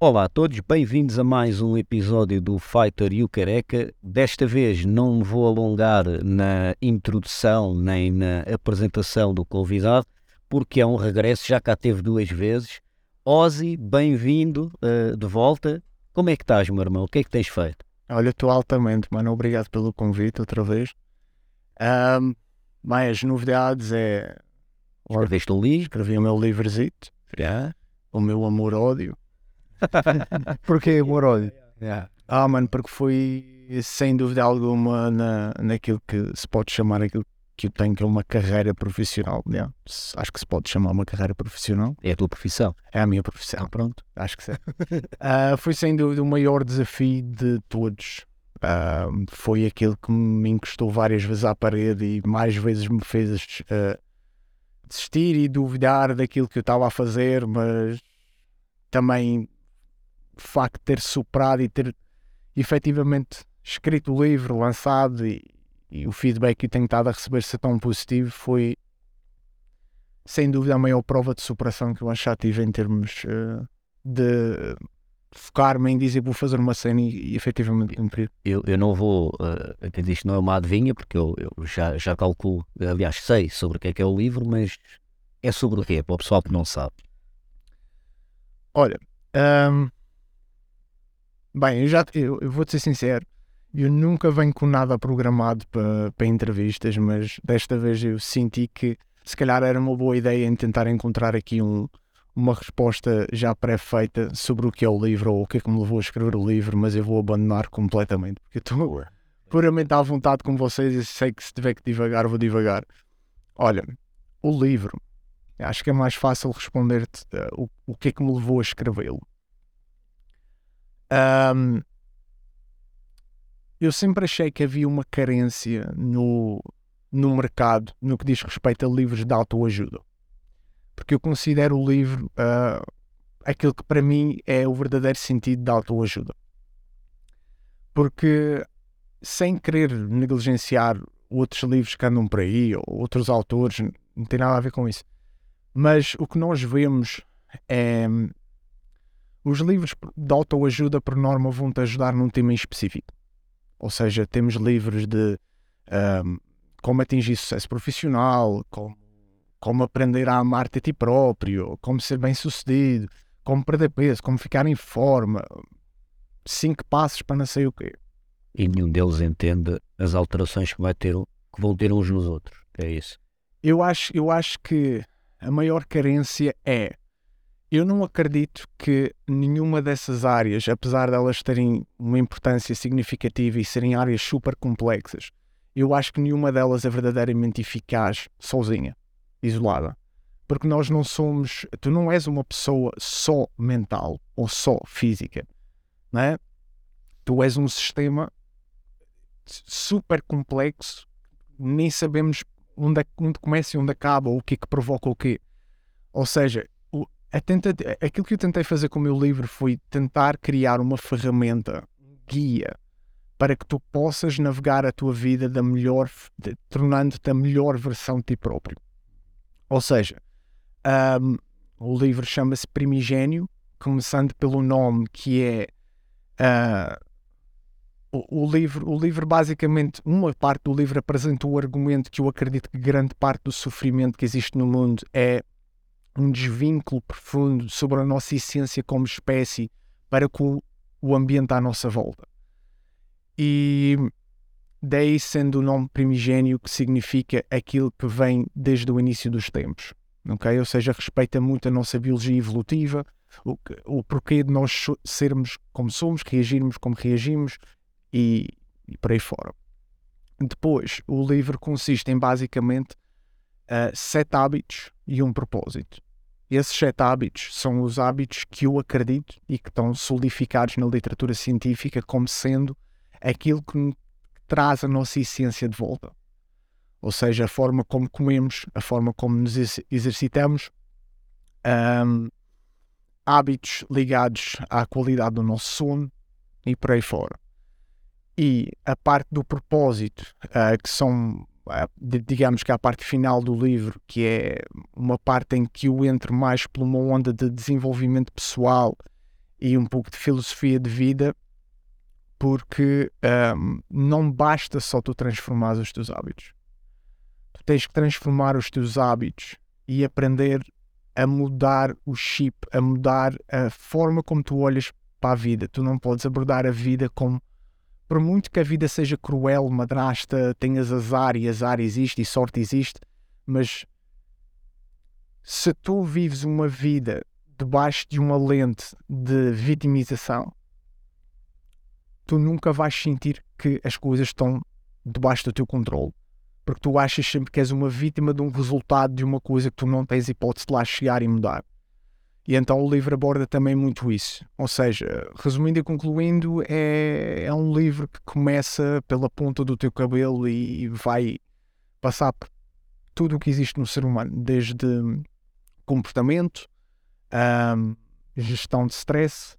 Olá a todos, bem-vindos a mais um episódio do Fighter e o Careca. Desta vez não me vou alongar na introdução nem na apresentação do convidado, porque é um regresso, já cá teve duas vezes. Ozzy, bem-vindo uh, de volta. Como é que estás, meu irmão? O que é que tens feito? Olha, estou altamente, mano. Obrigado pelo convite outra vez. Um, mais novidades é. Escreveste um livro? Escrevi o meu livrozito. Yeah. O meu amor-ódio. Porquê amor-ódio? Yeah. Ah, mano, porque foi sem dúvida alguma na, naquilo que se pode chamar aquilo que eu tenho que é uma carreira profissional. Yeah. Acho que se pode chamar uma carreira profissional. É a tua profissão. É a minha profissão, pronto. Acho que sim. uh, foi sem dúvida o maior desafio de todos. Uh, foi aquilo que me encostou várias vezes à parede e mais vezes me fez uh, desistir e duvidar daquilo que eu estava a fazer, mas também o facto de ter superado e ter efetivamente escrito o livro, lançado e, e o feedback que tenho estado a receber ser tão positivo foi sem dúvida a maior prova de superação que eu acho que já tive em termos uh, de focar-me em dizer vou fazer uma cena e, e efetivamente cumprir. Eu, eu não vou, uh, isto não é uma adivinha, porque eu, eu, já, já calculo, aliás sei sobre o que é que é o livro, mas é sobre o quê? Para o pessoal que não sabe. Olha, um, bem, eu já eu, eu vou-te ser sincero, eu nunca venho com nada programado para, para entrevistas, mas desta vez eu senti que se calhar era uma boa ideia em tentar encontrar aqui um, uma resposta já pré-feita sobre o que é o livro ou o que é que me levou a escrever o livro, mas eu vou abandonar completamente, porque estou puramente à vontade com vocês e sei que se tiver que divagar, vou divagar. Olha, o livro, acho que é mais fácil responder-te uh, o, o que é que me levou a escrevê-lo. Um, eu sempre achei que havia uma carência no, no mercado no que diz respeito a livros de autoajuda. Porque eu considero o livro uh, aquilo que para mim é o verdadeiro sentido da autoajuda. Porque sem querer negligenciar outros livros que andam por aí, ou outros autores, não tem nada a ver com isso. Mas o que nós vemos é. Os livros de autoajuda, por norma, vão-te ajudar num tema específico. Ou seja, temos livros de um, como atingir sucesso profissional, como, como aprender a amar-te a ti próprio, como ser bem sucedido, como perder peso, como ficar em forma. Cinco passos para não sei o quê. E nenhum deles entende as alterações que, vai ter, que vão ter uns nos outros. É isso. Eu acho, eu acho que a maior carência é eu não acredito que nenhuma dessas áreas, apesar de elas terem uma importância significativa e serem áreas super complexas, eu acho que nenhuma delas é verdadeiramente eficaz sozinha, isolada. Porque nós não somos, tu não és uma pessoa só mental ou só física, não é? Tu és um sistema super complexo, nem sabemos onde, é, onde começa e onde acaba, o que é que provoca o quê. Ou seja, a tenta, aquilo que eu tentei fazer com o meu livro foi tentar criar uma ferramenta, guia, para que tu possas navegar a tua vida da melhor, tornando-te a melhor versão de ti próprio. Ou seja, um, o livro chama-se Primigênio, começando pelo nome que é uh, o, o, livro, o livro basicamente, uma parte do livro apresenta o argumento que eu acredito que grande parte do sofrimento que existe no mundo é um desvínculo profundo sobre a nossa essência como espécie para com o ambiente à nossa volta. E daí sendo o nome primigênio que significa aquilo que vem desde o início dos tempos. Okay? Ou seja, respeita muito a nossa biologia evolutiva, o, o porquê de nós sermos como somos, reagirmos como reagimos e, e por aí fora. Depois, o livro consiste em basicamente uh, sete hábitos e um propósito. Esses sete hábitos são os hábitos que eu acredito e que estão solidificados na literatura científica como sendo aquilo que traz a nossa essência de volta. Ou seja, a forma como comemos, a forma como nos exercitamos, um, hábitos ligados à qualidade do nosso sono e por aí fora. E a parte do propósito, uh, que são digamos que a parte final do livro, que é uma parte em que eu entro mais por uma onda de desenvolvimento pessoal e um pouco de filosofia de vida, porque um, não basta só tu transformar os teus hábitos. Tu tens que transformar os teus hábitos e aprender a mudar o chip, a mudar a forma como tu olhas para a vida. Tu não podes abordar a vida como por muito que a vida seja cruel, madrasta, tenhas azar e azar existe e sorte existe, mas se tu vives uma vida debaixo de uma lente de vitimização, tu nunca vais sentir que as coisas estão debaixo do teu controle. Porque tu achas sempre que és uma vítima de um resultado de uma coisa que tu não tens hipótese de lá chegar e mudar. E então o livro aborda também muito isso. Ou seja, resumindo e concluindo, é, é um livro que começa pela ponta do teu cabelo e vai passar por tudo o que existe no ser humano, desde comportamento, gestão de stress,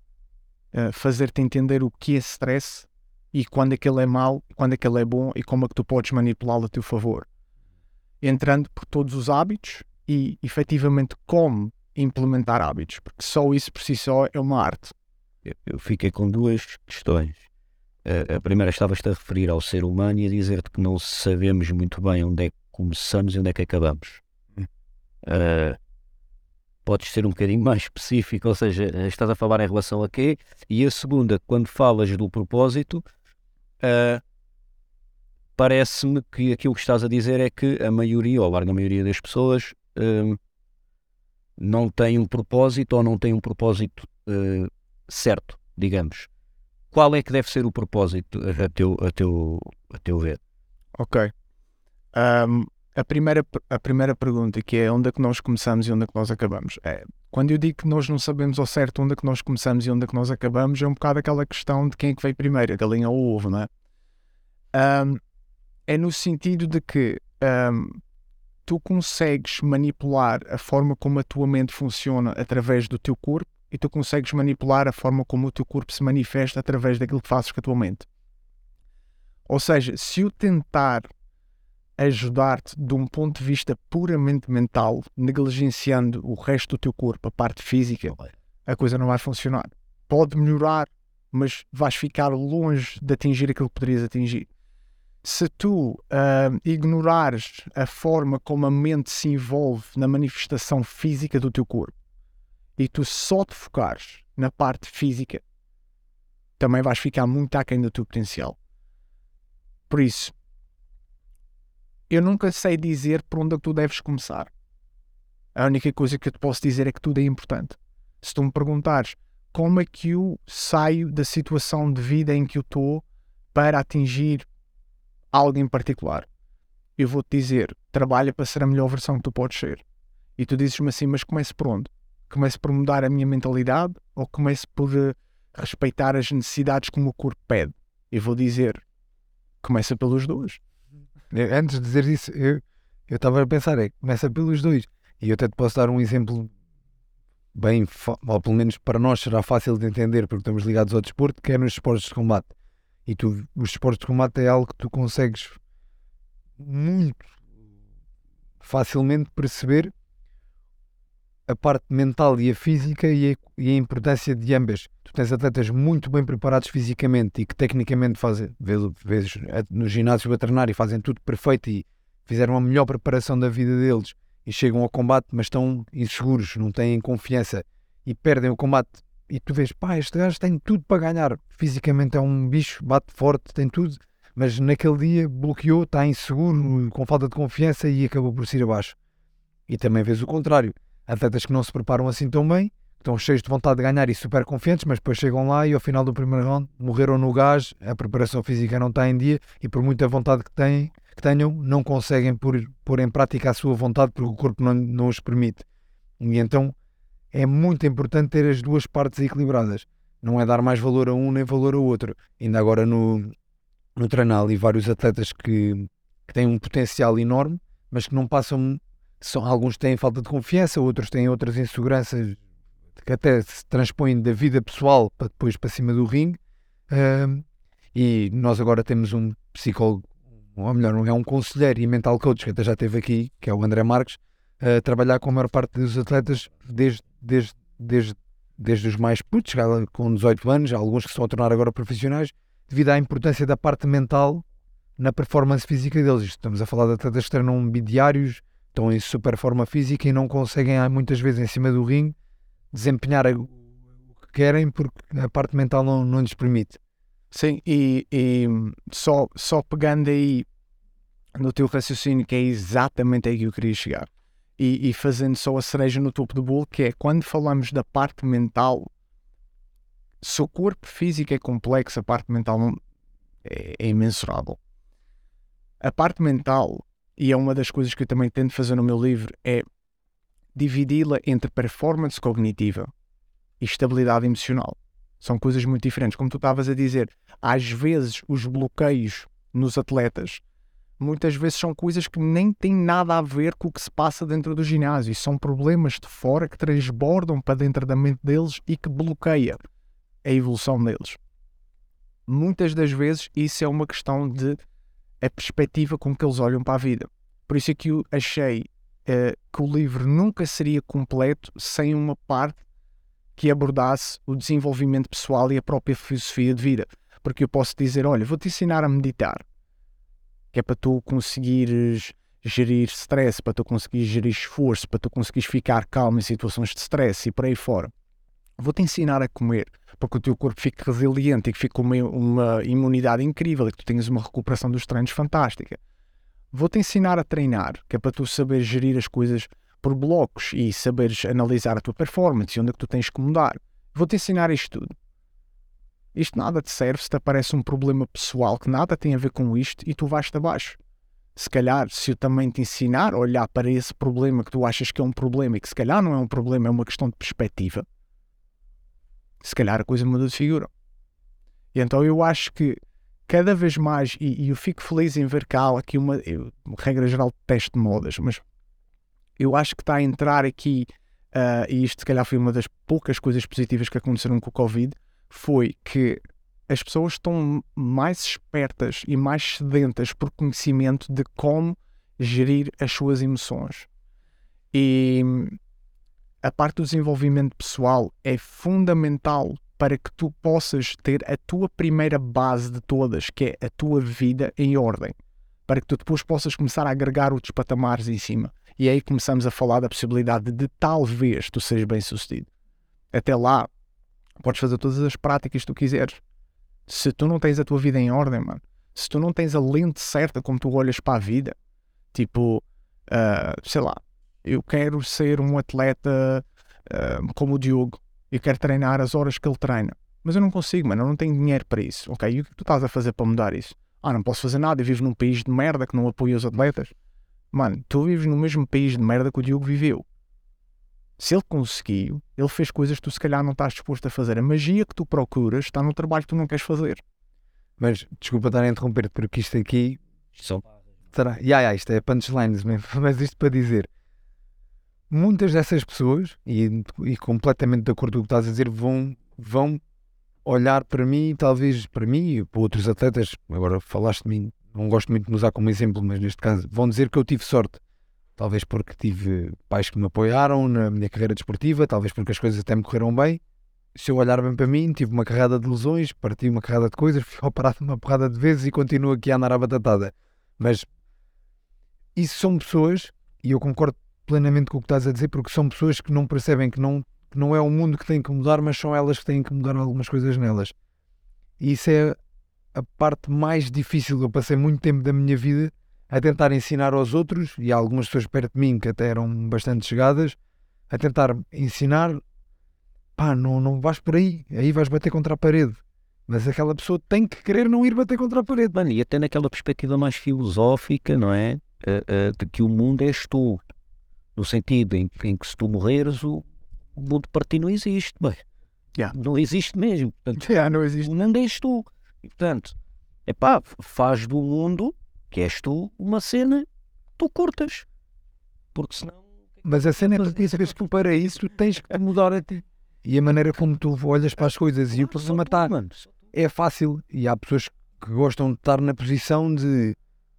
uh, fazer-te entender o que é stress e quando aquele é mau, quando aquele é bom e como é que tu podes manipulá-lo a teu favor. Entrando por todos os hábitos e efetivamente como implementar hábitos, porque só isso por si só é uma arte. Eu fiquei com duas questões. A primeira estavas-te a referir ao ser humano e a dizer-te que não sabemos muito bem onde é que começamos e onde é que acabamos. Uh, podes ser um bocadinho mais específico, ou seja, estás a falar em relação a quê? E a segunda, quando falas do propósito, uh, parece-me que aquilo que estás a dizer é que a maioria, ou a larga maioria das pessoas, uh, não tem um propósito ou não tem um propósito uh, certo, digamos. Qual é que deve ser o propósito a teu, a teu, a teu ver? Ok. Um, a, primeira, a primeira pergunta, que é onde é que nós começamos e onde é que nós acabamos, é quando eu digo que nós não sabemos ao certo onde é que nós começamos e onde é que nós acabamos, é um bocado aquela questão de quem é que veio primeiro, a galinha ou o ovo, não é? Um, é no sentido de que um, tu consegues manipular a forma como a tua mente funciona através do teu corpo e tu consegues manipular a forma como o teu corpo se manifesta através daquilo que fazes com a tua mente. Ou seja, se eu tentar ajudar-te de um ponto de vista puramente mental, negligenciando o resto do teu corpo, a parte física, a coisa não vai funcionar. Pode melhorar, mas vais ficar longe de atingir aquilo que poderias atingir se tu uh, ignorares a forma como a mente se envolve na manifestação física do teu corpo e tu só te focares na parte física, também vais ficar muito aquém do teu potencial. Por isso, eu nunca sei dizer por onde é que tu deves começar. A única coisa que eu te posso dizer é que tudo é importante. Se tu me perguntares como é que eu saio da situação de vida em que eu estou para atingir algo em particular, eu vou-te dizer, trabalha para ser a melhor versão que tu podes ser. E tu dizes-me assim, mas comece por onde? Comece por mudar a minha mentalidade ou comece por uh, respeitar as necessidades que o meu corpo pede? Eu vou dizer, começa pelos dois. Antes de dizer isso, eu estava a pensar, é, começa pelos dois. E eu até te posso dar um exemplo bem, ou pelo menos para nós será fácil de entender, porque estamos ligados ao desporto, que é nos esportes de combate. E tu, os esportes de combate é algo que tu consegues muito facilmente perceber a parte mental e a física e a, e a, importância de ambas. Tu tens atletas muito bem preparados fisicamente e que tecnicamente fazem, vezes no ginásio a treinar e fazem tudo perfeito e fizeram a melhor preparação da vida deles e chegam ao combate, mas estão inseguros, não têm confiança e perdem o combate e tu vês, pá, este gajo tem tudo para ganhar. Fisicamente é um bicho, bate forte, tem tudo, mas naquele dia bloqueou, está inseguro, com falta de confiança e acabou por ir abaixo. E também vês o contrário. Atletas que não se preparam assim tão bem, estão cheios de vontade de ganhar e super confiantes, mas depois chegam lá e ao final do primeiro round morreram no gás, a preparação física não está em dia e por muita vontade que, têm, que tenham, não conseguem pôr, pôr em prática a sua vontade porque o corpo não, não os permite. E então é muito importante ter as duas partes equilibradas. Não é dar mais valor a um nem valor ao outro. Ainda agora no, no e vários atletas que, que têm um potencial enorme, mas que não passam. São, alguns têm falta de confiança, outros têm outras inseguranças que até se transpõem da vida pessoal para depois para cima do ringue. E nós agora temos um psicólogo, ou melhor, é um conselheiro e mental coach que até já esteve aqui, que é o André Marques, a trabalhar com a maior parte dos atletas desde, desde, desde desde os mais putos, com 18 anos, alguns que se estão a tornar agora profissionais, devido à importância da parte mental na performance física deles. Estamos a falar de atletas que treinam bidiários, estão em super forma física e não conseguem, muitas vezes, em cima do ringue, desempenhar o que querem porque a parte mental não, não lhes permite. Sim, e, e só, só pegando aí no teu raciocínio, que é exatamente aí que eu queria chegar, e, e fazendo só a cereja no topo do bolo, que é quando falamos da parte mental, se o corpo físico é complexo, a parte mental é, é imensurável. A parte mental, e é uma das coisas que eu também tento fazer no meu livro, é dividi-la entre performance cognitiva e estabilidade emocional. São coisas muito diferentes. Como tu estavas a dizer, às vezes os bloqueios nos atletas muitas vezes são coisas que nem têm nada a ver com o que se passa dentro do ginásio. São problemas de fora que transbordam para dentro da mente deles e que bloqueia a evolução deles. Muitas das vezes isso é uma questão de a perspectiva com que eles olham para a vida. Por isso é que eu achei uh, que o livro nunca seria completo sem uma parte que abordasse o desenvolvimento pessoal e a própria filosofia de vida. Porque eu posso dizer, olha, vou-te ensinar a meditar, que é para tu conseguires gerir stress, para tu conseguires gerir esforço, para tu conseguires ficar calmo em situações de stress e por aí fora. Vou-te ensinar a comer para que o teu corpo fique resiliente e que fique com uma, uma imunidade incrível e que tu tenhas uma recuperação dos treinos fantástica. Vou-te ensinar a treinar, que é para tu saber gerir as coisas por blocos e saberes analisar a tua performance e onde é que tu tens que mudar. Vou-te ensinar isto tudo. Isto nada te serve se te aparece um problema pessoal que nada tem a ver com isto e tu vais-te abaixo. Se calhar, se eu também te ensinar a olhar para esse problema que tu achas que é um problema e que se calhar não é um problema, é uma questão de perspectiva, se calhar a coisa muda de figura. E então eu acho que cada vez mais, e, e eu fico feliz em ver cá aqui uma, eu, regra geral, teste de modas, mas eu acho que está a entrar aqui, uh, e isto se calhar foi uma das poucas coisas positivas que aconteceram com o Covid, foi que as pessoas estão mais espertas e mais sedentas por conhecimento de como gerir as suas emoções. E a parte do desenvolvimento pessoal é fundamental para que tu possas ter a tua primeira base de todas, que é a tua vida em ordem, para que tu depois possas começar a agregar outros patamares em cima. E aí começamos a falar da possibilidade de talvez tu sejas bem sucedido. Até lá, podes fazer todas as práticas que tu quiseres. Se tu não tens a tua vida em ordem, mano, se tu não tens a lente certa como tu olhas para a vida, tipo, uh, sei lá, eu quero ser um atleta uh, como o Diogo e quero treinar as horas que ele treina. Mas eu não consigo, mano, eu não tenho dinheiro para isso. Ok, e o que tu estás a fazer para mudar isso? Ah, não posso fazer nada, eu vivo num país de merda que não apoia os atletas. Mano, tu vives no mesmo país de merda que o Diogo viveu. Se ele conseguiu, ele fez coisas que tu se calhar não estás disposto a fazer. A magia que tu procuras está no trabalho que tu não queres fazer. Mas, desculpa estar a interromper porque isto aqui... São... Será? Yeah, yeah, isto é punchlines mesmo. Mas isto para dizer muitas dessas pessoas, e, e completamente de acordo com o que estás a dizer, vão, vão olhar para mim, talvez para mim e para outros atletas. Agora falaste de mim, não gosto muito de me usar como exemplo, mas neste caso vão dizer que eu tive sorte. Talvez porque tive pais que me apoiaram na minha carreira desportiva, talvez porque as coisas até me correram bem. Se eu olhar bem para mim, tive uma carrada de lesões, parti uma carrada de coisas, fui operado uma porrada de vezes e continuo aqui a andar à batatada. Mas isso são pessoas, e eu concordo plenamente com o que estás a dizer, porque são pessoas que não percebem que não, que não é o mundo que tem que mudar, mas são elas que têm que mudar algumas coisas nelas. E isso é a parte mais difícil. Eu passei muito tempo da minha vida a tentar ensinar aos outros, e há algumas pessoas perto de mim que até eram bastante chegadas, a tentar ensinar, pá, não, não vais por aí, aí vais bater contra a parede. Mas aquela pessoa tem que querer não ir bater contra a parede. Mano, e até naquela perspectiva mais filosófica, não é? Uh, uh, de que o mundo és tu no sentido em, em, que se tu morreres o, o mundo para ti não existe, bem, yeah. não existe mesmo. Portanto, yeah, não existe. O mundo és tu. E, portanto, é pá, faz do mundo, que és tu, uma cena tu curtas. Porque senão. Mas a cena é que sabes que para isso tu tens que mudar a ti. E a maneira como tu olhas para as coisas. E o problema está. É fácil. E há pessoas que gostam de estar na posição de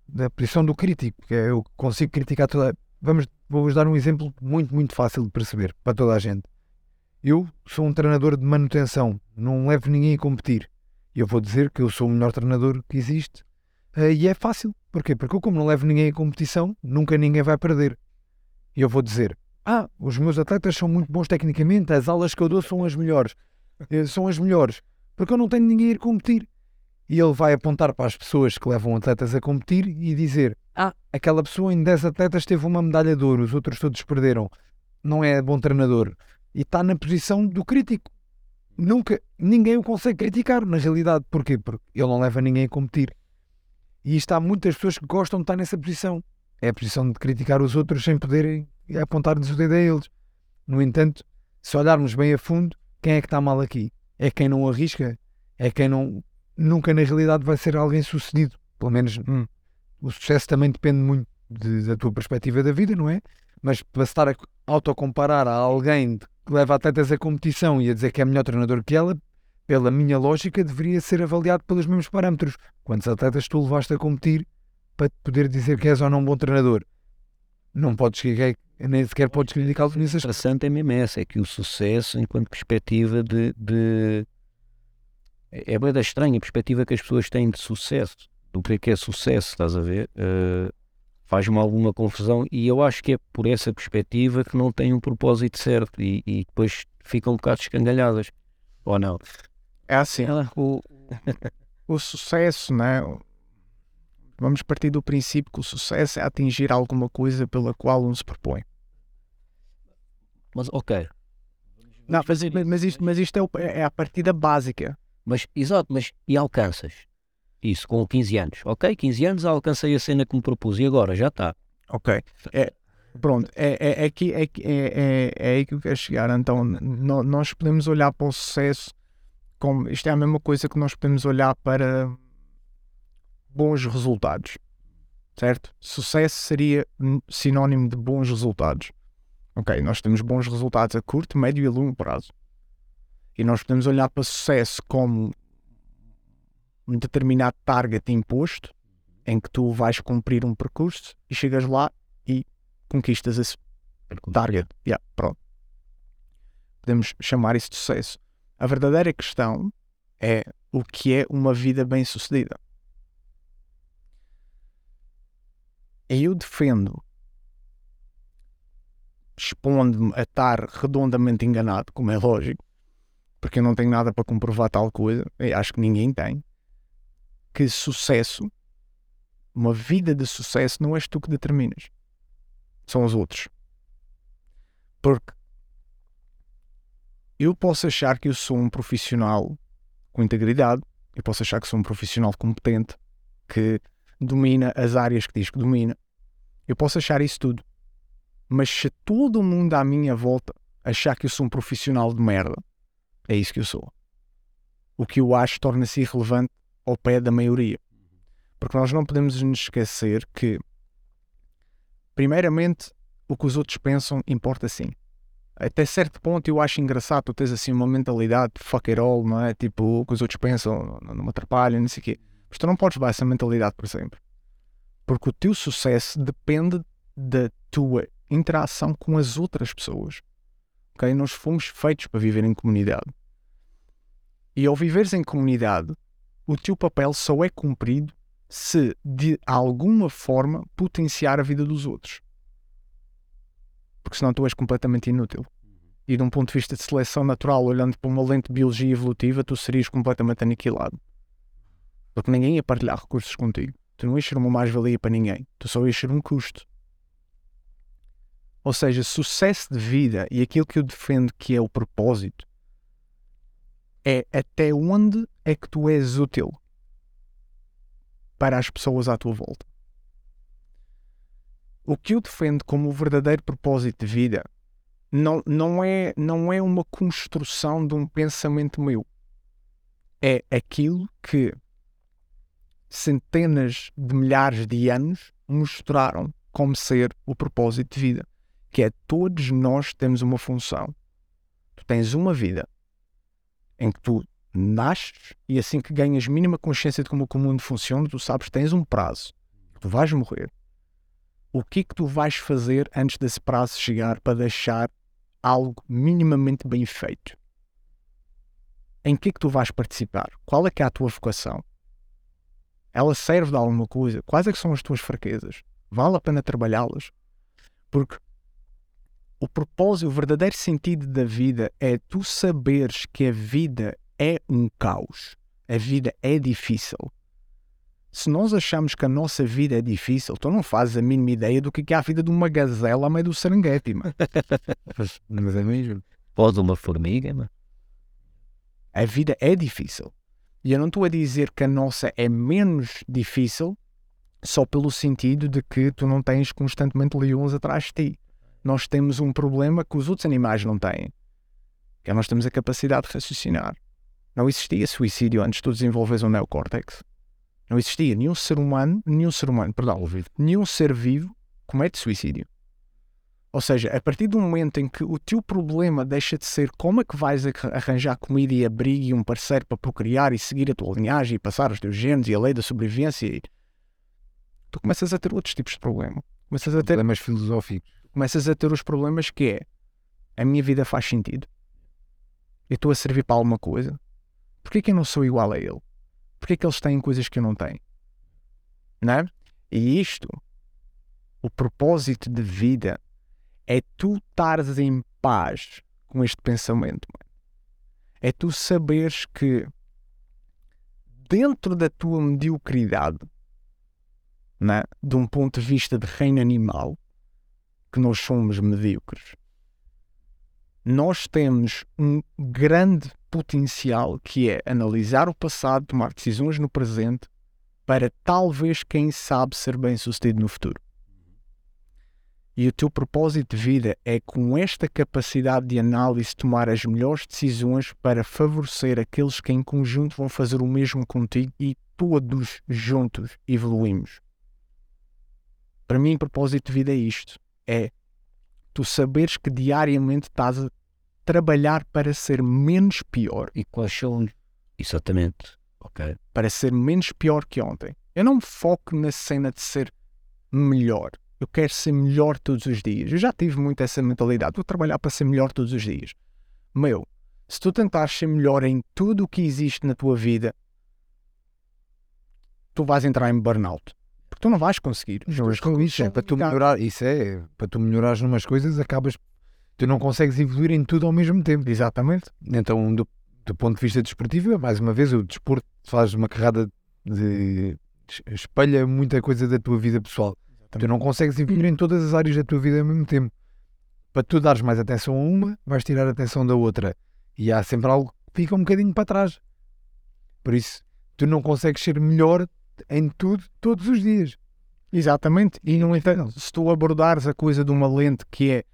da posição do crítico, que é eu consigo criticar toda. Vamos Vou-vos dar um exemplo muito, muito fácil de perceber para toda a gente. eu sou um treinador de manutenção, não levo ninguém a competir. E eu vou dizer que eu sou o melhor treinador que existe. Uh, e é fácil. Porquê? Porque eu, como não levo ninguém a competição, nunca ninguém vai perder. E eu vou dizer: Ah, os meus atletas são muito bons tecnicamente, as aulas que eu dou são as melhores. Uh, são as melhores. Porque eu não tenho ninguém a ir competir. E ele vai apontar para as pessoas que levam atletas a competir e dizer: Ah, aquela pessoa em 10 atletas teve uma medalha de ouro, os outros todos perderam. Não é bom treinador. E está na posição do crítico. Nunca, ninguém o consegue criticar, na realidade. Porquê? Porque ele não leva ninguém a competir. E isto há muitas pessoas que gostam de estar nessa posição. É a posição de criticar os outros sem poderem apontar-nos o dedo a eles. No entanto, se olharmos bem a fundo, quem é que está mal aqui? É quem não arrisca? É quem não. Nunca na realidade vai ser alguém sucedido. Pelo menos hum, o sucesso também depende muito de, da tua perspectiva da vida, não é? Mas para estar a autocomparar a alguém que leva atletas a competição e a dizer que é melhor treinador que ela, pela minha lógica, deveria ser avaliado pelos mesmos parâmetros. Quantos atletas tu levaste a competir para poder dizer que és ou não um bom treinador? Não podes, nem sequer podes criticar-lo nisso. O interessante é mesmo essa, é que o sucesso, enquanto perspectiva de. de... É bem da estranha a perspectiva que as pessoas têm de sucesso, do que é que é sucesso, estás a ver? Uh, Faz-me alguma confusão e eu acho que é por essa perspectiva que não tem um propósito certo e, e depois ficam um bocado escangalhadas, ou não? É assim, o, o sucesso, né? Vamos partir do princípio que o sucesso é atingir alguma coisa pela qual um se propõe. Mas, ok. Não, mas, mas, isto, mas isto é, o, é a partida básica. Mas, exato, mas e alcanças? Isso, com 15 anos. Ok, 15 anos alcancei a cena que me propus e agora já está. Ok. É, pronto, é, é, é, aqui, é, é, é, é aí que eu quero chegar. Então, nós podemos olhar para o sucesso como isto é a mesma coisa que nós podemos olhar para bons resultados, certo? Sucesso seria sinónimo de bons resultados. Ok, nós temos bons resultados a curto, médio e longo prazo. E nós podemos olhar para sucesso como um determinado target imposto, em que tu vais cumprir um percurso e chegas lá e conquistas esse target. Yeah, pronto. Podemos chamar isso de sucesso. A verdadeira questão é o que é uma vida bem-sucedida. E eu defendo, expondo-me a estar redondamente enganado, como é lógico, porque eu não tenho nada para comprovar tal coisa, e acho que ninguém tem, que sucesso, uma vida de sucesso, não és tu que determinas, são os outros. Porque eu posso achar que eu sou um profissional com integridade, eu posso achar que sou um profissional competente, que domina as áreas que diz que domina. Eu posso achar isso tudo. Mas se todo mundo à minha volta achar que eu sou um profissional de merda, é isso que eu sou. O que eu acho torna-se irrelevante ao pé da maioria. Porque nós não podemos nos esquecer que, primeiramente, o que os outros pensam importa sim até certo ponto eu acho engraçado tu tens assim uma mentalidade fuck it all, não é? Tipo, o que os outros pensam, não me atrapalha, não sei o quê. Mas tu não podes levar essa mentalidade para sempre. Porque o teu sucesso depende da tua interação com as outras pessoas. Ok? Nós fomos feitos para viver em comunidade. E ao viveres em comunidade, o teu papel só é cumprido se de alguma forma potenciar a vida dos outros porque senão tu és completamente inútil. E de um ponto de vista de seleção natural, olhando para uma lente de biologia evolutiva, tu serias completamente aniquilado. Porque ninguém ia partilhar recursos contigo. Tu não ias ser uma mais-valia para ninguém. Tu só ias ser um custo. Ou seja, sucesso de vida e aquilo que eu defendo que é o propósito é até onde é que tu és útil para as pessoas à tua volta. O que eu defendo como o verdadeiro propósito de vida não, não, é, não é uma construção de um pensamento meu. É aquilo que centenas de milhares de anos mostraram como ser o propósito de vida. Que é todos nós temos uma função. Tu tens uma vida em que tu nasces e assim que ganhas mínima consciência de como o mundo funciona, tu sabes que tens um prazo. Tu vais morrer o que é que tu vais fazer antes desse prazo chegar para deixar algo minimamente bem feito, em que é que tu vais participar? Qual é que é a tua vocação? Ela serve de alguma coisa? Quais é que são as tuas fraquezas? Vale a pena trabalhá-las? Porque o propósito, o verdadeiro sentido da vida é tu saberes que a vida é um caos. A vida é difícil. Se nós achamos que a nossa vida é difícil, tu não fazes a mínima ideia do que é a vida de uma gazela a meio do Serengeti, mano. Mas é mesmo. Pode uma formiga, mano. A vida é difícil. E eu não estou a dizer que a nossa é menos difícil só pelo sentido de que tu não tens constantemente leões atrás de ti. Nós temos um problema que os outros animais não têm. Que é nós temos a capacidade de raciocinar. Não existia suicídio antes de tu desenvolveres um neocórtex. Não existia nenhum ser humano, nenhum ser humano, perdão, nenhum ser vivo comete suicídio. Ou seja, a partir do momento em que o teu problema deixa de ser como é que vais arranjar comida e abrigo e um parceiro para procriar e seguir a tua linhagem e passar os teus genes e a lei da sobrevivência, tu começas a ter outros tipos de problema. Começas a ter Problemas filosóficos. começas a ter os problemas que é a minha vida faz sentido. Eu estou a servir para alguma coisa. Porquê que eu não sou igual a ele? Porquê que eles têm coisas que eu não tenho? Não é? E isto, o propósito de vida, é tu estares em paz com este pensamento. É tu saberes que dentro da tua mediocridade, né, de um ponto de vista de reino animal, que nós somos medíocres, nós temos um grande potencial que é analisar o passado, tomar decisões no presente, para talvez, quem sabe, ser bem sucedido no futuro. E o teu propósito de vida é, com esta capacidade de análise, tomar as melhores decisões para favorecer aqueles que em conjunto vão fazer o mesmo contigo e todos juntos evoluímos. Para mim, propósito de vida é isto: é tu saberes que diariamente estás a trabalhar para ser menos pior, E quais são. Exatamente. Ok. para ser menos pior que ontem. Eu não me foco na cena de ser melhor. Eu quero ser melhor todos os dias. Eu já tive muito essa mentalidade. Vou trabalhar para ser melhor todos os dias. Meu, se tu tentares ser melhor em tudo o que existe na tua vida, tu vais entrar em burnout. Porque tu não vais conseguir. Não, mas isso é para tu melhorar. Isso é para tu melhorares numas coisas, acabas. Tu não consegues evoluir em tudo ao mesmo tempo. Exatamente. Então, do, do ponto de vista desportivo, é mais uma vez, o desporto faz uma carrada de. espelha muita coisa da tua vida pessoal. Tu não consegues evoluir em todas as áreas da tua vida ao mesmo tempo. Para tu dares mais atenção a uma, vais tirar a atenção da outra. E há sempre algo que fica um bocadinho para trás. Por isso, tu não consegues ser melhor em tudo todos os dias. Exatamente. E no entanto, se tu abordares a coisa de uma lente que é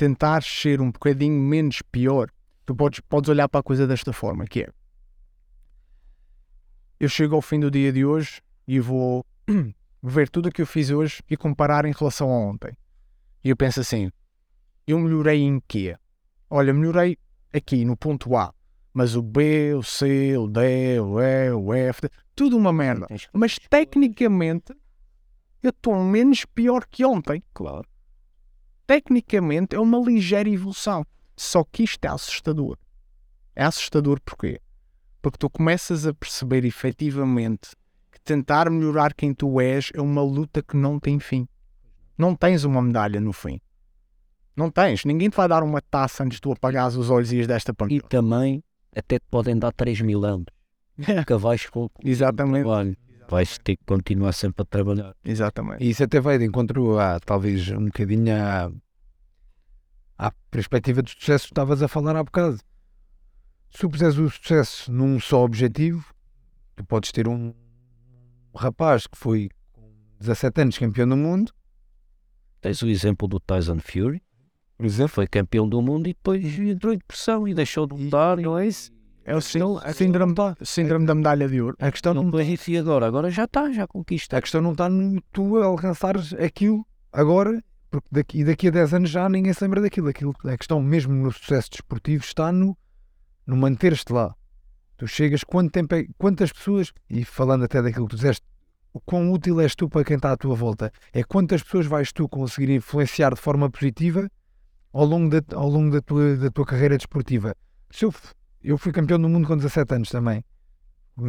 tentar ser um bocadinho menos pior, tu podes, podes olhar para a coisa desta forma, que é eu chego ao fim do dia de hoje e vou ver tudo o que eu fiz hoje e comparar em relação a ontem. E eu penso assim, eu melhorei em quê? Olha, melhorei aqui no ponto A, mas o B, o C, o D, o E, o F, tudo uma merda. Mas tecnicamente eu estou menos pior que ontem. Claro. Tecnicamente é uma ligeira evolução. Só que isto é assustador. É assustador porquê? Porque tu começas a perceber efetivamente que tentar melhorar quem tu és é uma luta que não tem fim. Não tens uma medalha no fim. Não tens. Ninguém te vai dar uma taça antes de tu apagares os olhos e ias desta E pancada. também até te podem dar 3 mil anos. Nunca vais com Exatamente. Vais ter que continuar sempre a trabalhar. Exatamente. E isso até vai de encontro a, talvez, um bocadinho à, à perspectiva de sucesso que estavas a falar há bocado. Se tu puseres o sucesso num só objetivo, tu podes ter um rapaz que foi com 17 anos campeão do mundo, Tens o exemplo do Tyson Fury, por exemplo, foi campeão do mundo e depois entrou em depressão e deixou de lutar. não é isso? É o sí- síndrome, síndrome da medalha de ouro. A questão Não não, e agora? Agora já está, já conquista. a questão não está no tu alcançares aquilo agora, porque daqui, daqui a 10 anos já ninguém se lembra daquilo. aquilo. A questão mesmo no sucesso desportivo está no, no manter-te lá. Tu chegas, quanto tempo é, quantas pessoas, e falando até daquilo que tu disseste, o quão útil és tu para quem está à tua volta, é quantas pessoas vais tu conseguir influenciar de forma positiva ao longo da, ao longo da, tua, da tua carreira desportiva. Se eu, eu fui campeão do mundo com 17 anos também.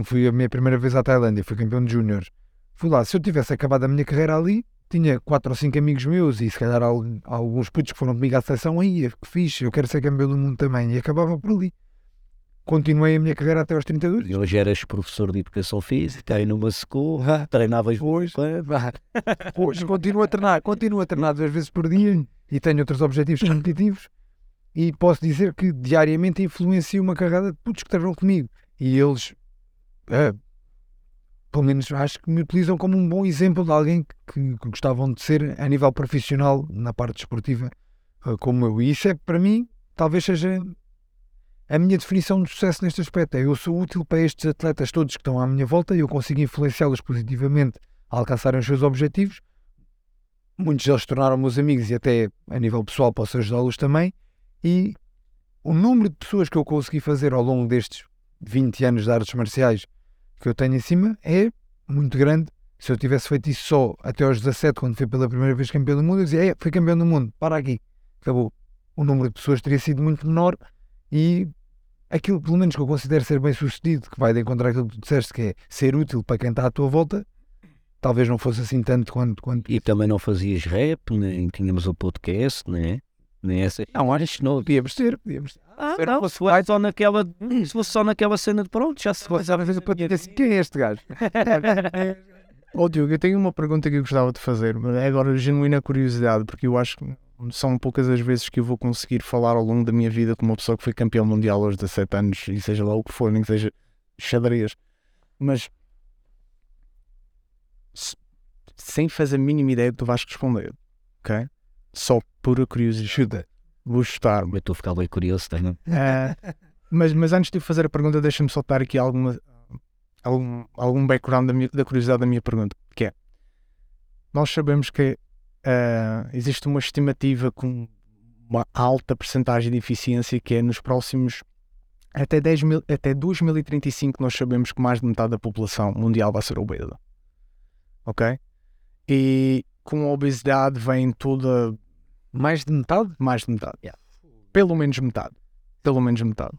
Fui a minha primeira vez à Tailândia, fui campeão de júniores. Fui lá, se eu tivesse acabado a minha carreira ali, tinha quatro ou cinco amigos meus e se calhar al- alguns putos que foram comigo à seleção, aí, que fixe, eu quero ser campeão do mundo também. E acabava por ali. Continuei a minha carreira até aos 32. E hoje eras professor de educação física, aí numa school, Ah, treinavas vá. Pois, continuo a treinar, continuo a treinar duas vezes por dia e tenho outros objetivos competitivos e posso dizer que diariamente influencio uma carrada de putos que treinam comigo e eles, ah, pelo menos acho que me utilizam como um bom exemplo de alguém que, que gostavam de ser a nível profissional na parte desportiva ah, como eu. E isso é para mim, talvez seja a minha definição de sucesso neste aspecto. É eu sou útil para estes atletas todos que estão à minha volta e eu consigo influenciá-los positivamente a alcançarem os seus objetivos. Muitos deles tornaram meus amigos e até a nível pessoal posso ajudá-los também. E o número de pessoas que eu consegui fazer ao longo destes 20 anos de artes marciais que eu tenho em cima é muito grande. Se eu tivesse feito isso só até aos 17, quando fui pela primeira vez campeão do mundo, eu dizia, é, fui campeão do mundo, para aqui, acabou. O número de pessoas teria sido muito menor e aquilo, pelo menos, que eu considero ser bem sucedido, que vai de encontrar aquilo que tu disseste, que é ser útil para quem está à tua volta, talvez não fosse assim tanto quanto. quanto... E também não fazias rap, nem tínhamos o podcast, né? Nem essa. Não, acho que não, podíamos ter, podíamos ter. Ah, não, se fosse só naquela, se fosse só naquela cena de pronto, já se Mas às vezes para dizer assim, quem é este gajo? Ó Diogo, eu tenho uma pergunta que eu gostava de fazer, mas é agora genuína curiosidade, porque eu acho que são poucas as vezes que eu vou conseguir falar ao longo da minha vida com uma pessoa que foi campeão mundial aos 17 anos, e seja lá o que for, nem que seja xadrez. Mas se- sem fazer a mínima ideia que tu vais responder, ok? Só pura curiosidade. Vou chutar. Eu estou a ficar bem curioso, tenho. Ah, mas, mas antes de fazer a pergunta, deixa-me soltar aqui alguma, algum, algum background da, minha- da curiosidade da minha pergunta, que é, nós sabemos que ah, existe uma estimativa com uma alta percentagem de eficiência que é nos próximos até, 10 mil, até 2035 nós sabemos que mais de metade da população mundial vai ser obesa. Ok? E com a obesidade vem toda Mais de metade? mais de metade. Pelo menos metade. Pelo menos metade.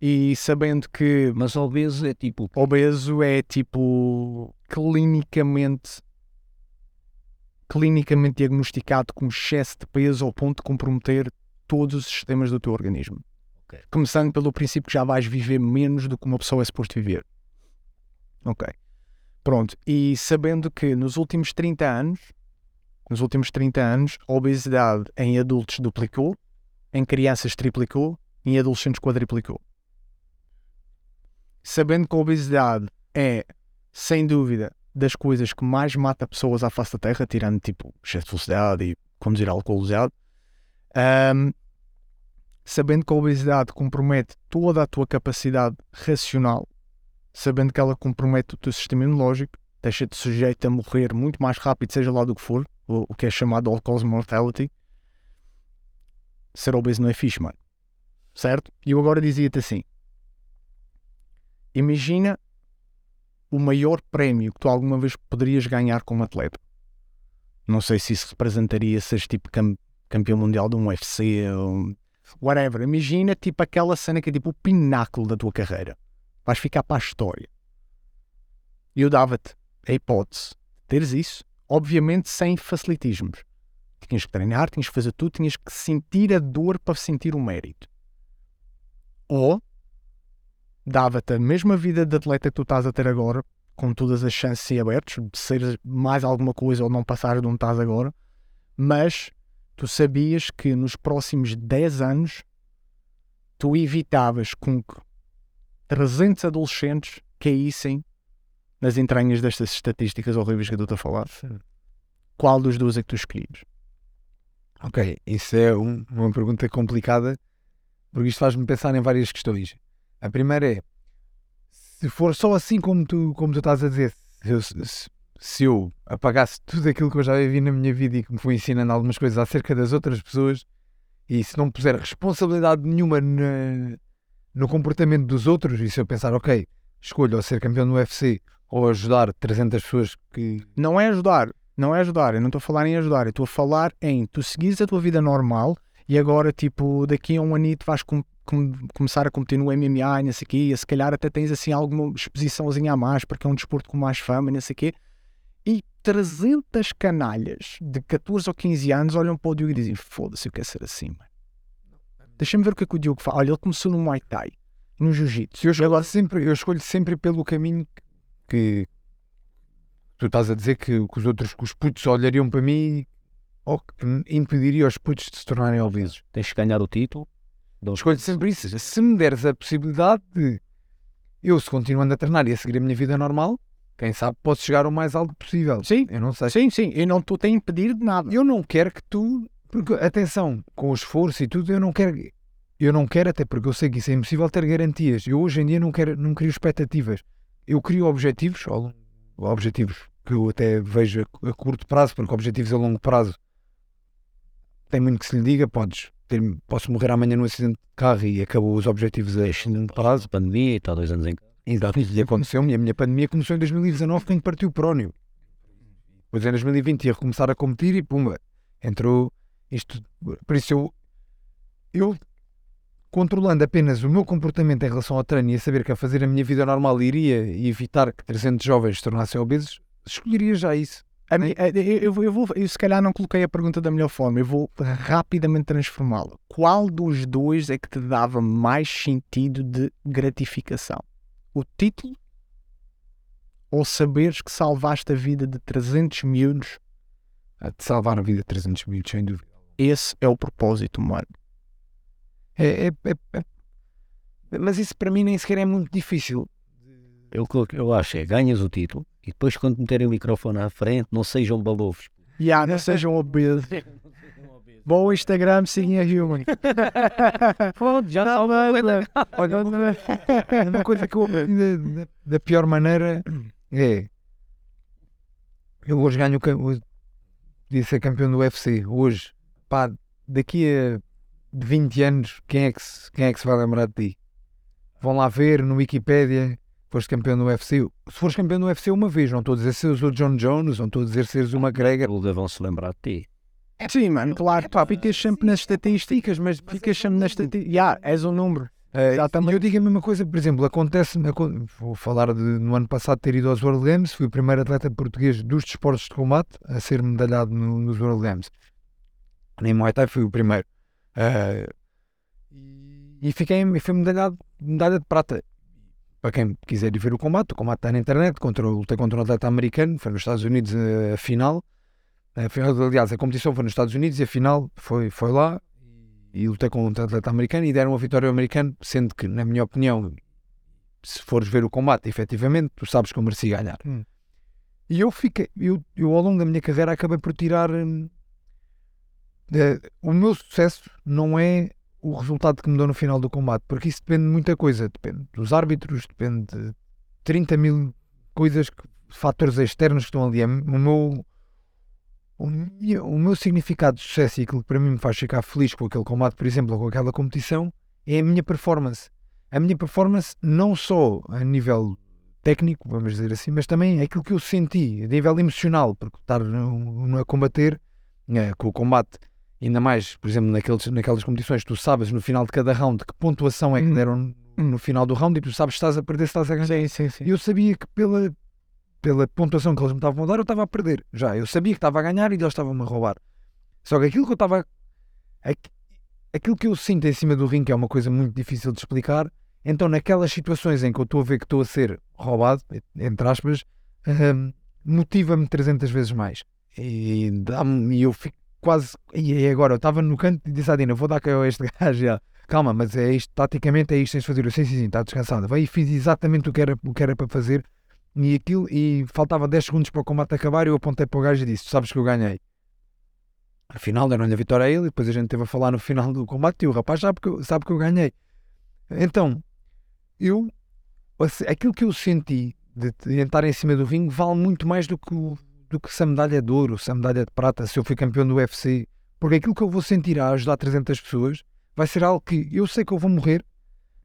E sabendo que Mas obeso é tipo, obeso é tipo clinicamente clinicamente diagnosticado com excesso de peso ao ponto de comprometer todos os sistemas do teu organismo. Ok. Começando pelo princípio que já vais viver menos do que uma pessoa é suposto viver. Ok. Pronto. E sabendo que nos últimos 30 anos, nos últimos 30 anos, a obesidade em adultos duplicou, em crianças triplicou, em adolescentes quadriplicou. Sabendo que a obesidade é, sem dúvida, das coisas que mais mata pessoas à face da Terra, tirando tipo excesso de velocidade e conduzir alcoolizado, ahm, sabendo que a obesidade compromete toda a tua capacidade racional, sabendo que ela compromete o teu sistema imunológico, deixa-te sujeito a morrer muito mais rápido, seja lá do que for, o, o que é chamado all-cause mortality, ser obeso não é fixe, mano. Certo? E eu agora dizia-te assim: imagina o maior prémio que tu alguma vez poderias ganhar como atleta. Não sei se isso representaria seres tipo cam- campeão mundial de um UFC ou whatever. Imagina tipo aquela cena que é tipo o pináculo da tua carreira. Vais ficar para a história. E eu dava-te a hipótese de teres isso, obviamente sem facilitismos. Tinhas que treinar, tinhas que fazer tudo, tinhas que sentir a dor para sentir o mérito. Ou dava-te a mesma vida de atleta que tu estás a ter agora, com todas as chances em abertos, de seres mais alguma coisa ou não passares de onde estás agora, mas tu sabias que nos próximos 10 anos tu evitavas com que 300 adolescentes caíssem nas entranhas destas estatísticas horríveis que eu estou a falar. Qual dos dois é que tu escolhias? Ok, isso é um- uma pergunta complicada, porque isto faz-me pensar em várias questões. A primeira é, se for só assim como tu, como tu estás a dizer, se eu, se- se eu apagasse tudo aquilo que eu já vivi na minha vida e que me foi ensinando algumas coisas acerca das outras pessoas, e se não puser responsabilidade nenhuma na- no comportamento dos outros, e se eu pensar, ok, escolho ou ser campeão no UFC ou ajudar 300 pessoas que Não é ajudar, não é ajudar, eu não estou a falar em ajudar, eu estou a falar em tu seguires a tua vida normal e agora, tipo, daqui a um anito vais com, com, começar a competir no MMA e não sei o quê, e se calhar até tens assim alguma exposiçãozinha a mais, porque é um desporto com mais fama e não sei o quê. E 300 canalhas de 14 ou 15 anos olham para o Diogo e dizem: Foda-se, eu quero ser assim, mano. Deixa-me ver o que é que o Diogo faz. Olha, ele começou no Muay Thai, no Jiu-Jitsu. Eu escolho, sempre, eu escolho sempre pelo caminho que tu estás a dizer que, que os outros, que os putos olhariam para mim ou que impediria os putos de se tornarem obesos. Tens que ganhar o título. Escolho sempre isso. Se me deres a possibilidade de eu, se continuando a treinar e a seguir a minha vida normal, quem sabe posso chegar o mais alto possível. Sim, eu não sei. Sim, sim. Eu não estou a impedir de nada. Eu não quero que tu. Porque, atenção, com o esforço e tudo, eu não quero. Eu não quero, até porque eu sei que isso é impossível ter garantias. Eu hoje em dia não quero, não crio expectativas. Eu crio objetivos, objetivos que eu até vejo a, curto prazo, porque objetivos a longo prazo tem muito que se lhe diga, podes ter, posso morrer amanhã num acidente de carro e acabou os objetivos a longo prazo. Pandemia e está dois anos em Exato, isso aconteceu-me. A minha pandemia começou em 2019, quando partiu o prónio. Depois em 2020 ia recomeçar a competir e pumba, entrou isto. Por isso eu, eu controlando apenas o meu comportamento em relação ao treino e a saber que a fazer a minha vida normal iria evitar que 300 jovens se tornassem obesos, escolheria já isso. Eu, eu, vou, eu se calhar não coloquei a pergunta da melhor forma, eu vou rapidamente transformá-la. Qual dos dois é que te dava mais sentido de gratificação? O título ou saberes que salvaste a vida de 300 miúdos? A de salvar a vida de 300 miúdos, sem dúvida. Esse é o propósito humano. É, é, é, é, mas isso para mim nem sequer é muito difícil. Eu, eu acho é ganhas o título e depois, quando meterem o microfone à frente, não sejam balofos. Yeah, não sejam obesos. Bom Instagram, seguem a Human. já Olha, uma coisa que eu da, da pior maneira é. Eu hoje ganho. Podia ser campeão do UFC. Hoje, pá, daqui a 20 anos, quem é que se, quem é que se vai lembrar de ti? Vão lá ver no Wikipedia foste campeão do UFC. Se fores campeão do UFC uma vez, não estou a dizer seres o John Jones, não estou a dizer seres o McGregor. Vão se lembrar de ti. É, sim, mano, claro. Pá, ficas sempre nas estatísticas, mas ficas sempre nas estatísticas. Já, és um número. É, eu digo a mesma coisa, por exemplo, acontece, vou falar de no ano passado ter ido aos World Games, fui o primeiro atleta português dos desportos de combate a ser medalhado no, nos World Games. Nem Muay Thai fui o primeiro. Uh, e fiquei, fui medalhado, medalha de prata para quem quiser ir ver o combate, o combate está na internet, contra, lutei contra um atleta americano, foi nos Estados Unidos eh, a final. aliás, a competição foi nos Estados Unidos e a final foi, foi lá e lutei com um atleta americano e deram uma vitória ao americano, sendo que, na minha opinião, se fores ver o combate, efetivamente, tu sabes que eu mereci ganhar. Hum. E eu fiquei, eu, eu ao longo da minha carreira acabei por tirar. Hum, o meu sucesso não é o resultado que me deu no final do combate, porque isso depende de muita coisa, depende dos árbitros, depende de 30 mil coisas, fatores externos que estão ali. É o meu, o meu, o meu significado de sucesso e aquilo que para mim me faz ficar feliz com aquele combate, por exemplo, ou com aquela competição, é a minha performance. A minha performance não só a nível técnico, vamos dizer assim, mas também aquilo que eu senti a nível emocional, porque estar no, no a combater, é, com o combate ainda mais, por exemplo, naqueles, naquelas competições, tu sabes no final de cada round que pontuação é que uhum. deram no final do round e tu sabes se estás a perder, se estás a ganhar. Sim, sim, sim. E eu sabia que pela, pela pontuação que eles me estavam a dar, eu estava a perder. Já, eu sabia que estava a ganhar e eles estavam-me a roubar. Só que aquilo que eu estava. Aquilo que eu sinto em cima do ringue é uma coisa muito difícil de explicar. Então, naquelas situações em que eu estou a ver que estou a ser roubado, entre aspas, hum, motiva-me 300 vezes mais. E, e eu fico quase. E agora, eu estava no canto e disse à Dina: vou dar a este gajo. Já. Calma, mas é isto, taticamente é isto tens de fazer. Eu sei, sim, sim, está descansada. Vai e fiz exatamente o que, era, o que era para fazer. E aquilo, e faltava 10 segundos para o combate acabar. E eu apontei para o gajo e disse: Sabes que eu ganhei. Afinal, deram-lhe a vitória a ele. E depois a gente teve a falar no final do combate. E o rapaz sabe que eu, sabe que eu ganhei. Então, eu, aquilo que eu senti de, de entrar em cima do ringue vale muito mais do que o do que se a medalha de ouro, se a medalha de prata, se eu fui campeão do UFC. Porque aquilo que eu vou sentir a ajudar 300 pessoas vai ser algo que eu sei que eu vou morrer,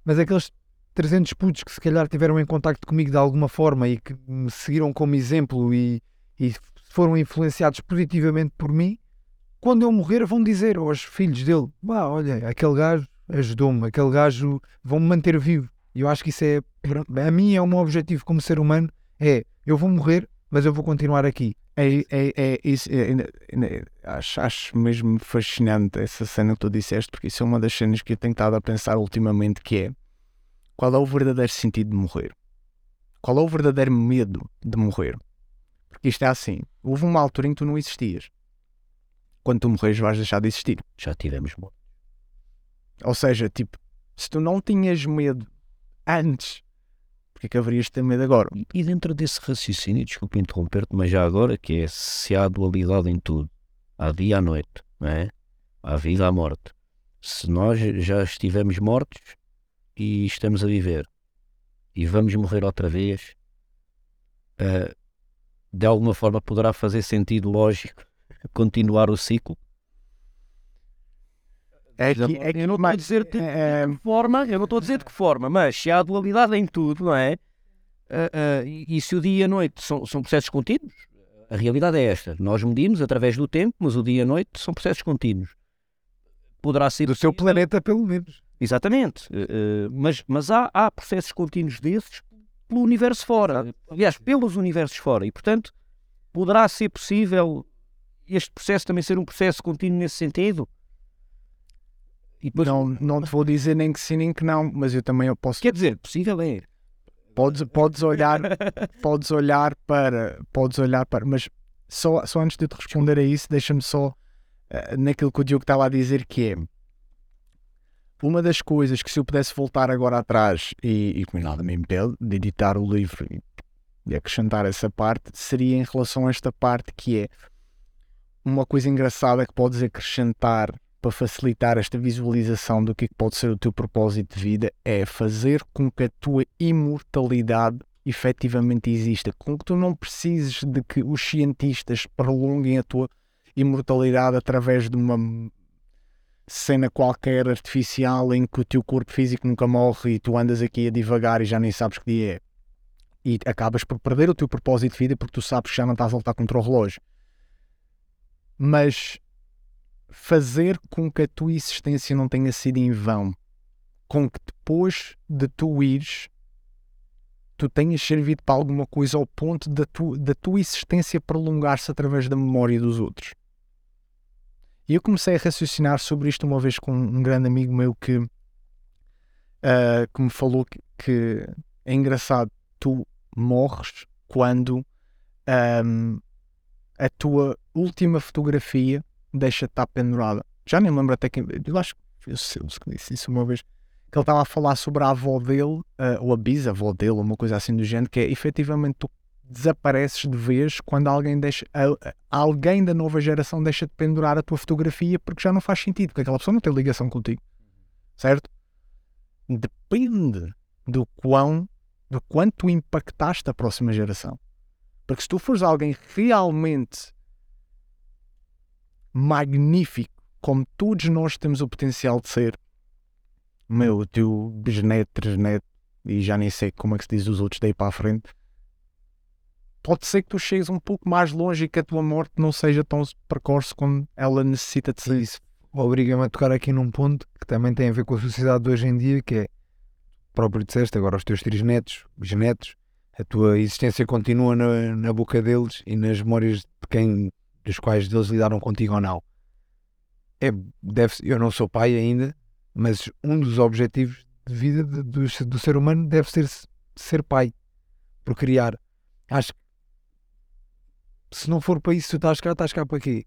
mas aqueles 300 putos que se calhar tiveram em contacto comigo de alguma forma e que me seguiram como exemplo e, e foram influenciados positivamente por mim, quando eu morrer vão dizer aos filhos dele, bah, olha, aquele gajo ajudou-me, aquele gajo vão-me manter vivo. E eu acho que isso é, a mim é um objetivo como ser humano, é, eu vou morrer, mas eu vou continuar aqui. É, é, é isso, é, acho, acho mesmo fascinante essa cena que tu disseste, porque isso é uma das cenas que eu tenho estado a pensar ultimamente, que é, qual é o verdadeiro sentido de morrer? Qual é o verdadeiro medo de morrer? Porque isto é assim, houve uma altura em que tu não existias. Quando tu morres vais deixar de existir. Já tivemos morto. Ou seja, tipo, se tu não tinhas medo antes porque é que haverias de ter medo agora? E dentro desse raciocínio, desculpa interromper-te, mas já agora, que é se há dualidade em tudo, há dia, há noite, não é? há vida, há morte. Se nós já estivemos mortos e estamos a viver e vamos morrer outra vez, uh, de alguma forma poderá fazer sentido lógico continuar o ciclo? É que, é que, eu não estou a dizer de, é, de que forma, eu não estou a dizer de que forma, mas se há dualidade em tudo, não é? Uh, uh, e, e, se o dia e a noite são, são processos contínuos, a realidade é esta. Nós medimos através do tempo, mas o dia e a noite são processos contínuos. Poderá ser. Do seu planeta, pelo menos. Exatamente. Uh, mas mas há, há processos contínuos desses pelo universo fora. Aliás, pelos universos fora. E, portanto, poderá ser possível este processo também ser um processo contínuo nesse sentido? Depois... Não, não te vou dizer nem que sim nem que não, mas eu também eu posso. Quer dizer, possível é. Podes, podes olhar, podes olhar para, podes olhar para, mas só, só antes de te responder a isso, deixa-me só uh, naquilo que o Diogo estava a dizer que é uma das coisas que se eu pudesse voltar agora atrás e, e nada me impede de editar o livro e acrescentar essa parte, seria em relação a esta parte que é uma coisa engraçada que podes acrescentar para facilitar esta visualização do que, é que pode ser o teu propósito de vida é fazer com que a tua imortalidade efetivamente exista, com que tu não precises de que os cientistas prolonguem a tua imortalidade através de uma cena qualquer artificial em que o teu corpo físico nunca morre e tu andas aqui a divagar e já nem sabes que dia é. E acabas por perder o teu propósito de vida porque tu sabes que já não estás a lutar contra o relógio. Mas fazer com que a tua existência não tenha sido em vão, com que depois de tu ires, tu tenhas servido para alguma coisa ao ponto da, tu, tua existência prolongar-se através da memória dos outros. E eu comecei a raciocinar sobre isto uma vez com um grande amigo meu que, uh, que me falou que, que, é engraçado, tu morres quando um, a tua última fotografia deixa de estar pendurada. Já nem lembro até quem. Eu acho que o Silvio que disse isso uma vez. Que ele estava a falar sobre a avó dele, uh, ou a bisavó dele, uma coisa assim do género, que é efetivamente tu desapareces de vez quando alguém deixa uh, alguém da nova geração deixa de pendurar a tua fotografia porque já não faz sentido, porque aquela pessoa não tem ligação contigo. Certo? Depende do quão do quanto impactaste a próxima geração. Porque se tu fores alguém realmente magnífico, como todos nós temos o potencial de ser. Meu, teu bisneto, trisneto, e já nem sei como é que se diz os outros daí para a frente. Pode ser que tu chegues um pouco mais longe e que a tua morte não seja tão precoce como ela necessita de ser. Isso obriga-me a tocar aqui num ponto que também tem a ver com a sociedade de hoje em dia, que é próprio disseste agora os teus trisnetos, bisnetos, a tua existência continua na, na boca deles e nas memórias de quem dos quais deles lidaram contigo ou não. É, deve, eu não sou pai ainda, mas um dos objetivos de vida de, do, do ser humano deve ser ser pai, por criar. Acho que se não for para isso, tu estás cá, estás cá para quê?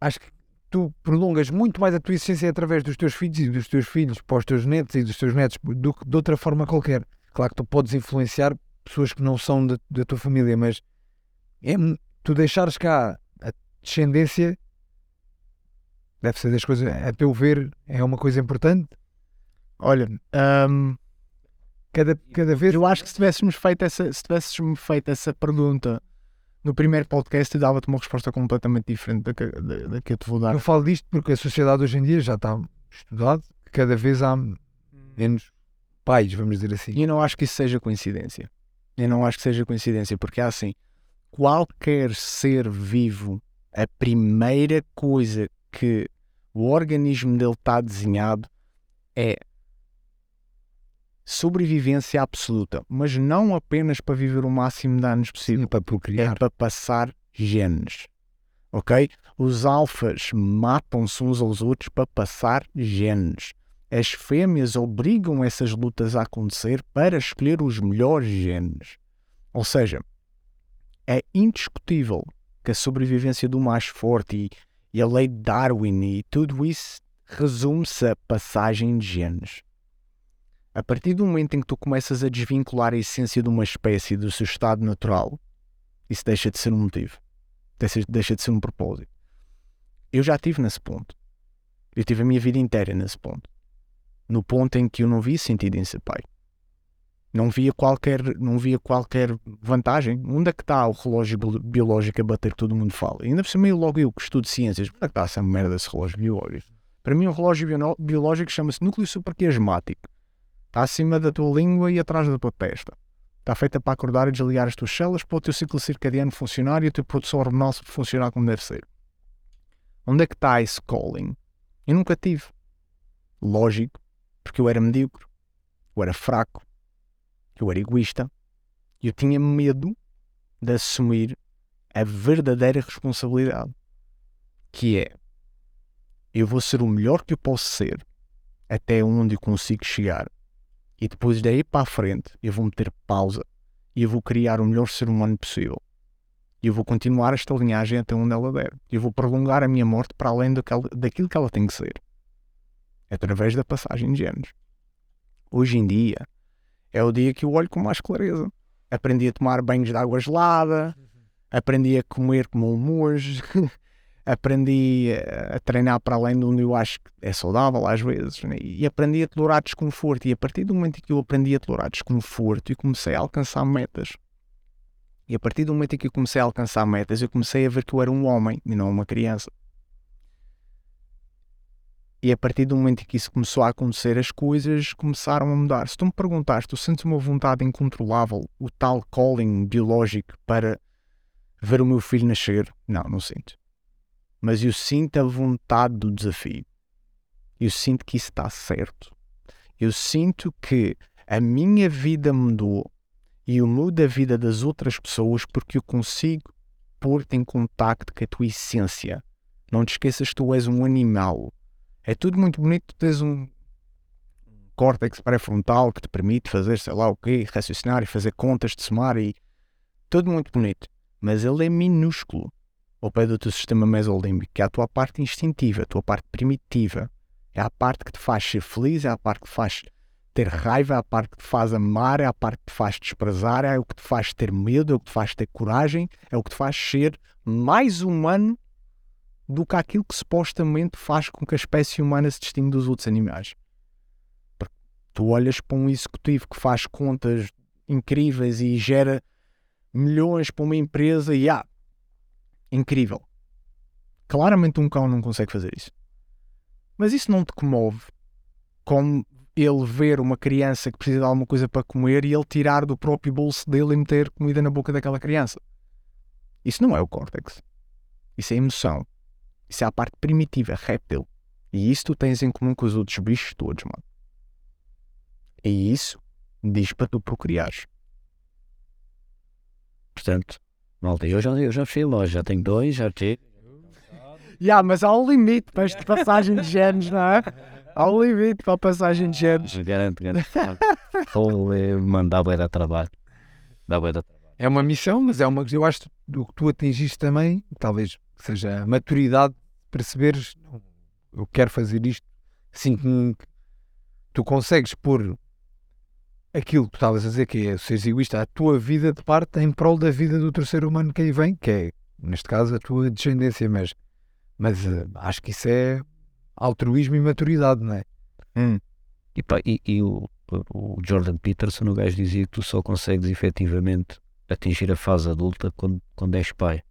Acho que tu prolongas muito mais a tua existência através dos teus filhos e dos teus filhos para os teus netos e dos teus netos do que de outra forma qualquer. Claro que tu podes influenciar pessoas que não são da, da tua família, mas é, tu deixares cá a descendência deve ser das coisas, a teu ver, é uma coisa importante? Olha, um, cada, cada vez. Eu acho que se tivéssemos feito essa, se tivéssemos feito essa pergunta no primeiro podcast, eu dava-te uma resposta completamente diferente da que, da, da que eu te vou dar. Eu falo disto porque a sociedade hoje em dia já está estudado, cada vez há menos pais, vamos dizer assim. E eu não acho que isso seja coincidência. Eu não acho que seja coincidência, porque é assim qualquer ser vivo a primeira coisa que o organismo dele está desenhado é sobrevivência absoluta, mas não apenas para viver o máximo de anos possível, Sim, para é procriar. para passar genes. Ok? Os alfas matam-se uns aos outros para passar genes. As fêmeas obrigam essas lutas a acontecer para escolher os melhores genes. Ou seja, é indiscutível que a sobrevivência do mais forte e, e a lei de Darwin e tudo isso resume-se a passagem de genes. A partir do momento em que tu começas a desvincular a essência de uma espécie do seu estado natural, isso deixa de ser um motivo. Deixa, deixa de ser um propósito. Eu já estive nesse ponto. Eu tive a minha vida inteira nesse ponto. No ponto em que eu não via sentido em ser pai. Não via qualquer, não via qualquer vantagem. Onde é que está o relógio bio- biológico a bater que todo mundo fala? E ainda por cima, eu logo eu que estudo ciências, onde é que está essa merda desse relógio biológico? Para mim, o relógio bio- biológico chama-se núcleo supraquiasmático. Está acima da tua língua e atrás da tua testa. Está feita para acordar e desligar as tuas células para o teu ciclo circadiano funcionar e a tua produção hormonal funcionar como deve ser. Onde é que está esse calling? Eu nunca tive. Lógico, porque eu era medíocre, eu era fraco, eu era egoísta eu tinha medo de assumir a verdadeira responsabilidade, que é eu vou ser o melhor que eu posso ser até onde eu consigo chegar e depois daí para a frente eu vou meter pausa e eu vou criar o melhor ser humano possível. E eu vou continuar esta linhagem até onde ela der. Eu vou prolongar a minha morte para além daquela- daquilo que ela tem que ser. Através da passagem de genes. Hoje em dia é o dia que eu olho com mais clareza. Aprendi a tomar banhos de água gelada, aprendi a comer como um monge, aprendi a, treinar para além de onde eu acho que é saudável às vezes, né? e aprendi a tolerar desconforto. E a partir do momento em que eu aprendi a tolerar desconforto e comecei a alcançar metas, e a partir do momento em que eu comecei a alcançar metas, eu comecei a ver que eu era um homem e não uma criança. E a partir do momento em que isso começou a acontecer, as coisas começaram a mudar. Se tu me perguntares, tu sentes uma vontade incontrolável, o tal calling biológico para ver o meu filho nascer? Não, não sinto. Mas eu sinto a vontade do desafio. Eu sinto que isso está certo. Eu sinto que a minha vida mudou e eu mudo a vida das outras pessoas porque eu consigo pôr-te em contacto com a tua essência. Não te esqueças que tu és um animal. É tudo muito bonito, tens um córtex pré-frontal que te permite fazer sei lá o quê, raciocinar e fazer contas de somar e tudo muito bonito. Mas ele é minúsculo ao pé do teu sistema mesolímbico, que é a tua parte instintiva, a tua parte primitiva. É a parte que te faz ser feliz, é a parte que te faz ter raiva, é a parte que te faz amar, é a parte que te faz desprezar, é o que te faz ter medo, é o que te faz ter coragem, é o que te faz ser mais humano do que aquilo que supostamente faz com que a espécie humana se distingue dos outros animais. Porque tu olhas para um executivo que faz contas incríveis e gera milhões para uma empresa e ah, incrível. Claramente um cão não consegue fazer isso. Mas isso não te comove como ele ver uma criança que precisa de alguma coisa para comer e ele tirar do próprio bolso dele e meter comida na boca daquela criança. Isso não é o córtex. Isso é emoção. Isso é a parte primitiva, réptil. E isso tu tens em comum com os outros bichos todos, mano. E isso diz para tu procriares. Portanto, malta, eu já, eu já a loja, já tenho dois, já tive. Ya, mas há um limite para esta passagem de genes, não é? Há um limite para a passagem de genes. Garanto, garanto. Vou mandar bem dar trabalho. Dá bem dar trabalho. É uma missão, mas é uma eu acho que o que tu atingiste também, talvez seja a maturidade de perceberes, "Não, eu quero fazer isto, sinto-me que tu consegues pôr aquilo que tu estavas a dizer, que é seres egoísta, a tua vida de parte em prol da vida do terceiro humano que aí vem, que é, neste caso, a tua descendência, mas, mas eh, acho que isso é altruísmo e maturidade, não é? E, pá, e, e o, o Jordan Peterson, o gajo dizia que tu só consegues efetivamente atingir a fase adulta quando, quando és pai.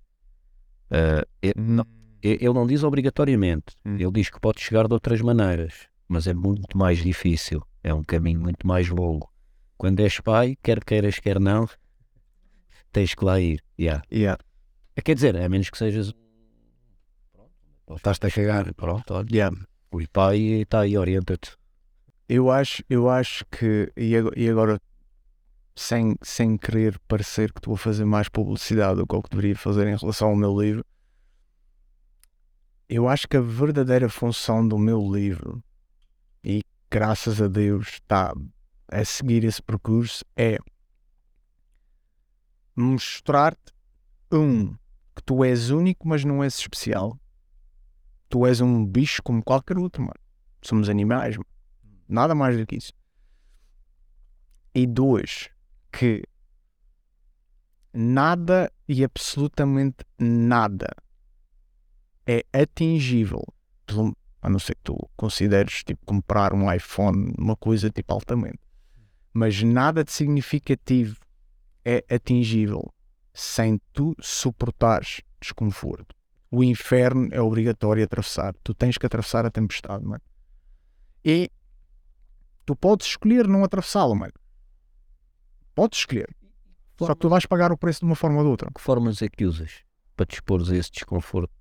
Ele, não, ele não diz obrigatoriamente, Hum. ele diz que pode chegar de outras maneiras, mas é muito mais difícil, é um caminho muito mais longo. Quando és pai, quer queiras, quer não, tens que lá ir. Yeah. Yeah. É, Quer dizer, a menos que sejas Estás-te a cagar, pronto. olha. Yeah. O pai está aí, orienta-te. Eu acho, eu acho que, e agora, e agora sem, sem querer parecer que estou a fazer mais publicidade do que o que deveria fazer em relação ao meu livro, eu acho que a verdadeira função do meu livro, e graças a Deus está a seguir esse percurso, é mostrar-te, um, que tu és único, mas não és especial. Tu és um bicho como qualquer outro, mano. Somos animais, mano. Nada mais do que isso. E dois, que nada e absolutamente nada é atingível, a não ser que tu consideres tipo comprar um iPhone, uma coisa tipo altamente, mas nada de significativo é atingível sem tu suportares desconforto. O inferno é obrigatório atravessar. Tu tens que atravessar a tempestade, mano. E tu podes escolher não atravessá-lo, mano. Podes escolher. Só que tu vais pagar o preço de uma forma ou de outra. Que formas é que usas para te expores a esse desconforto?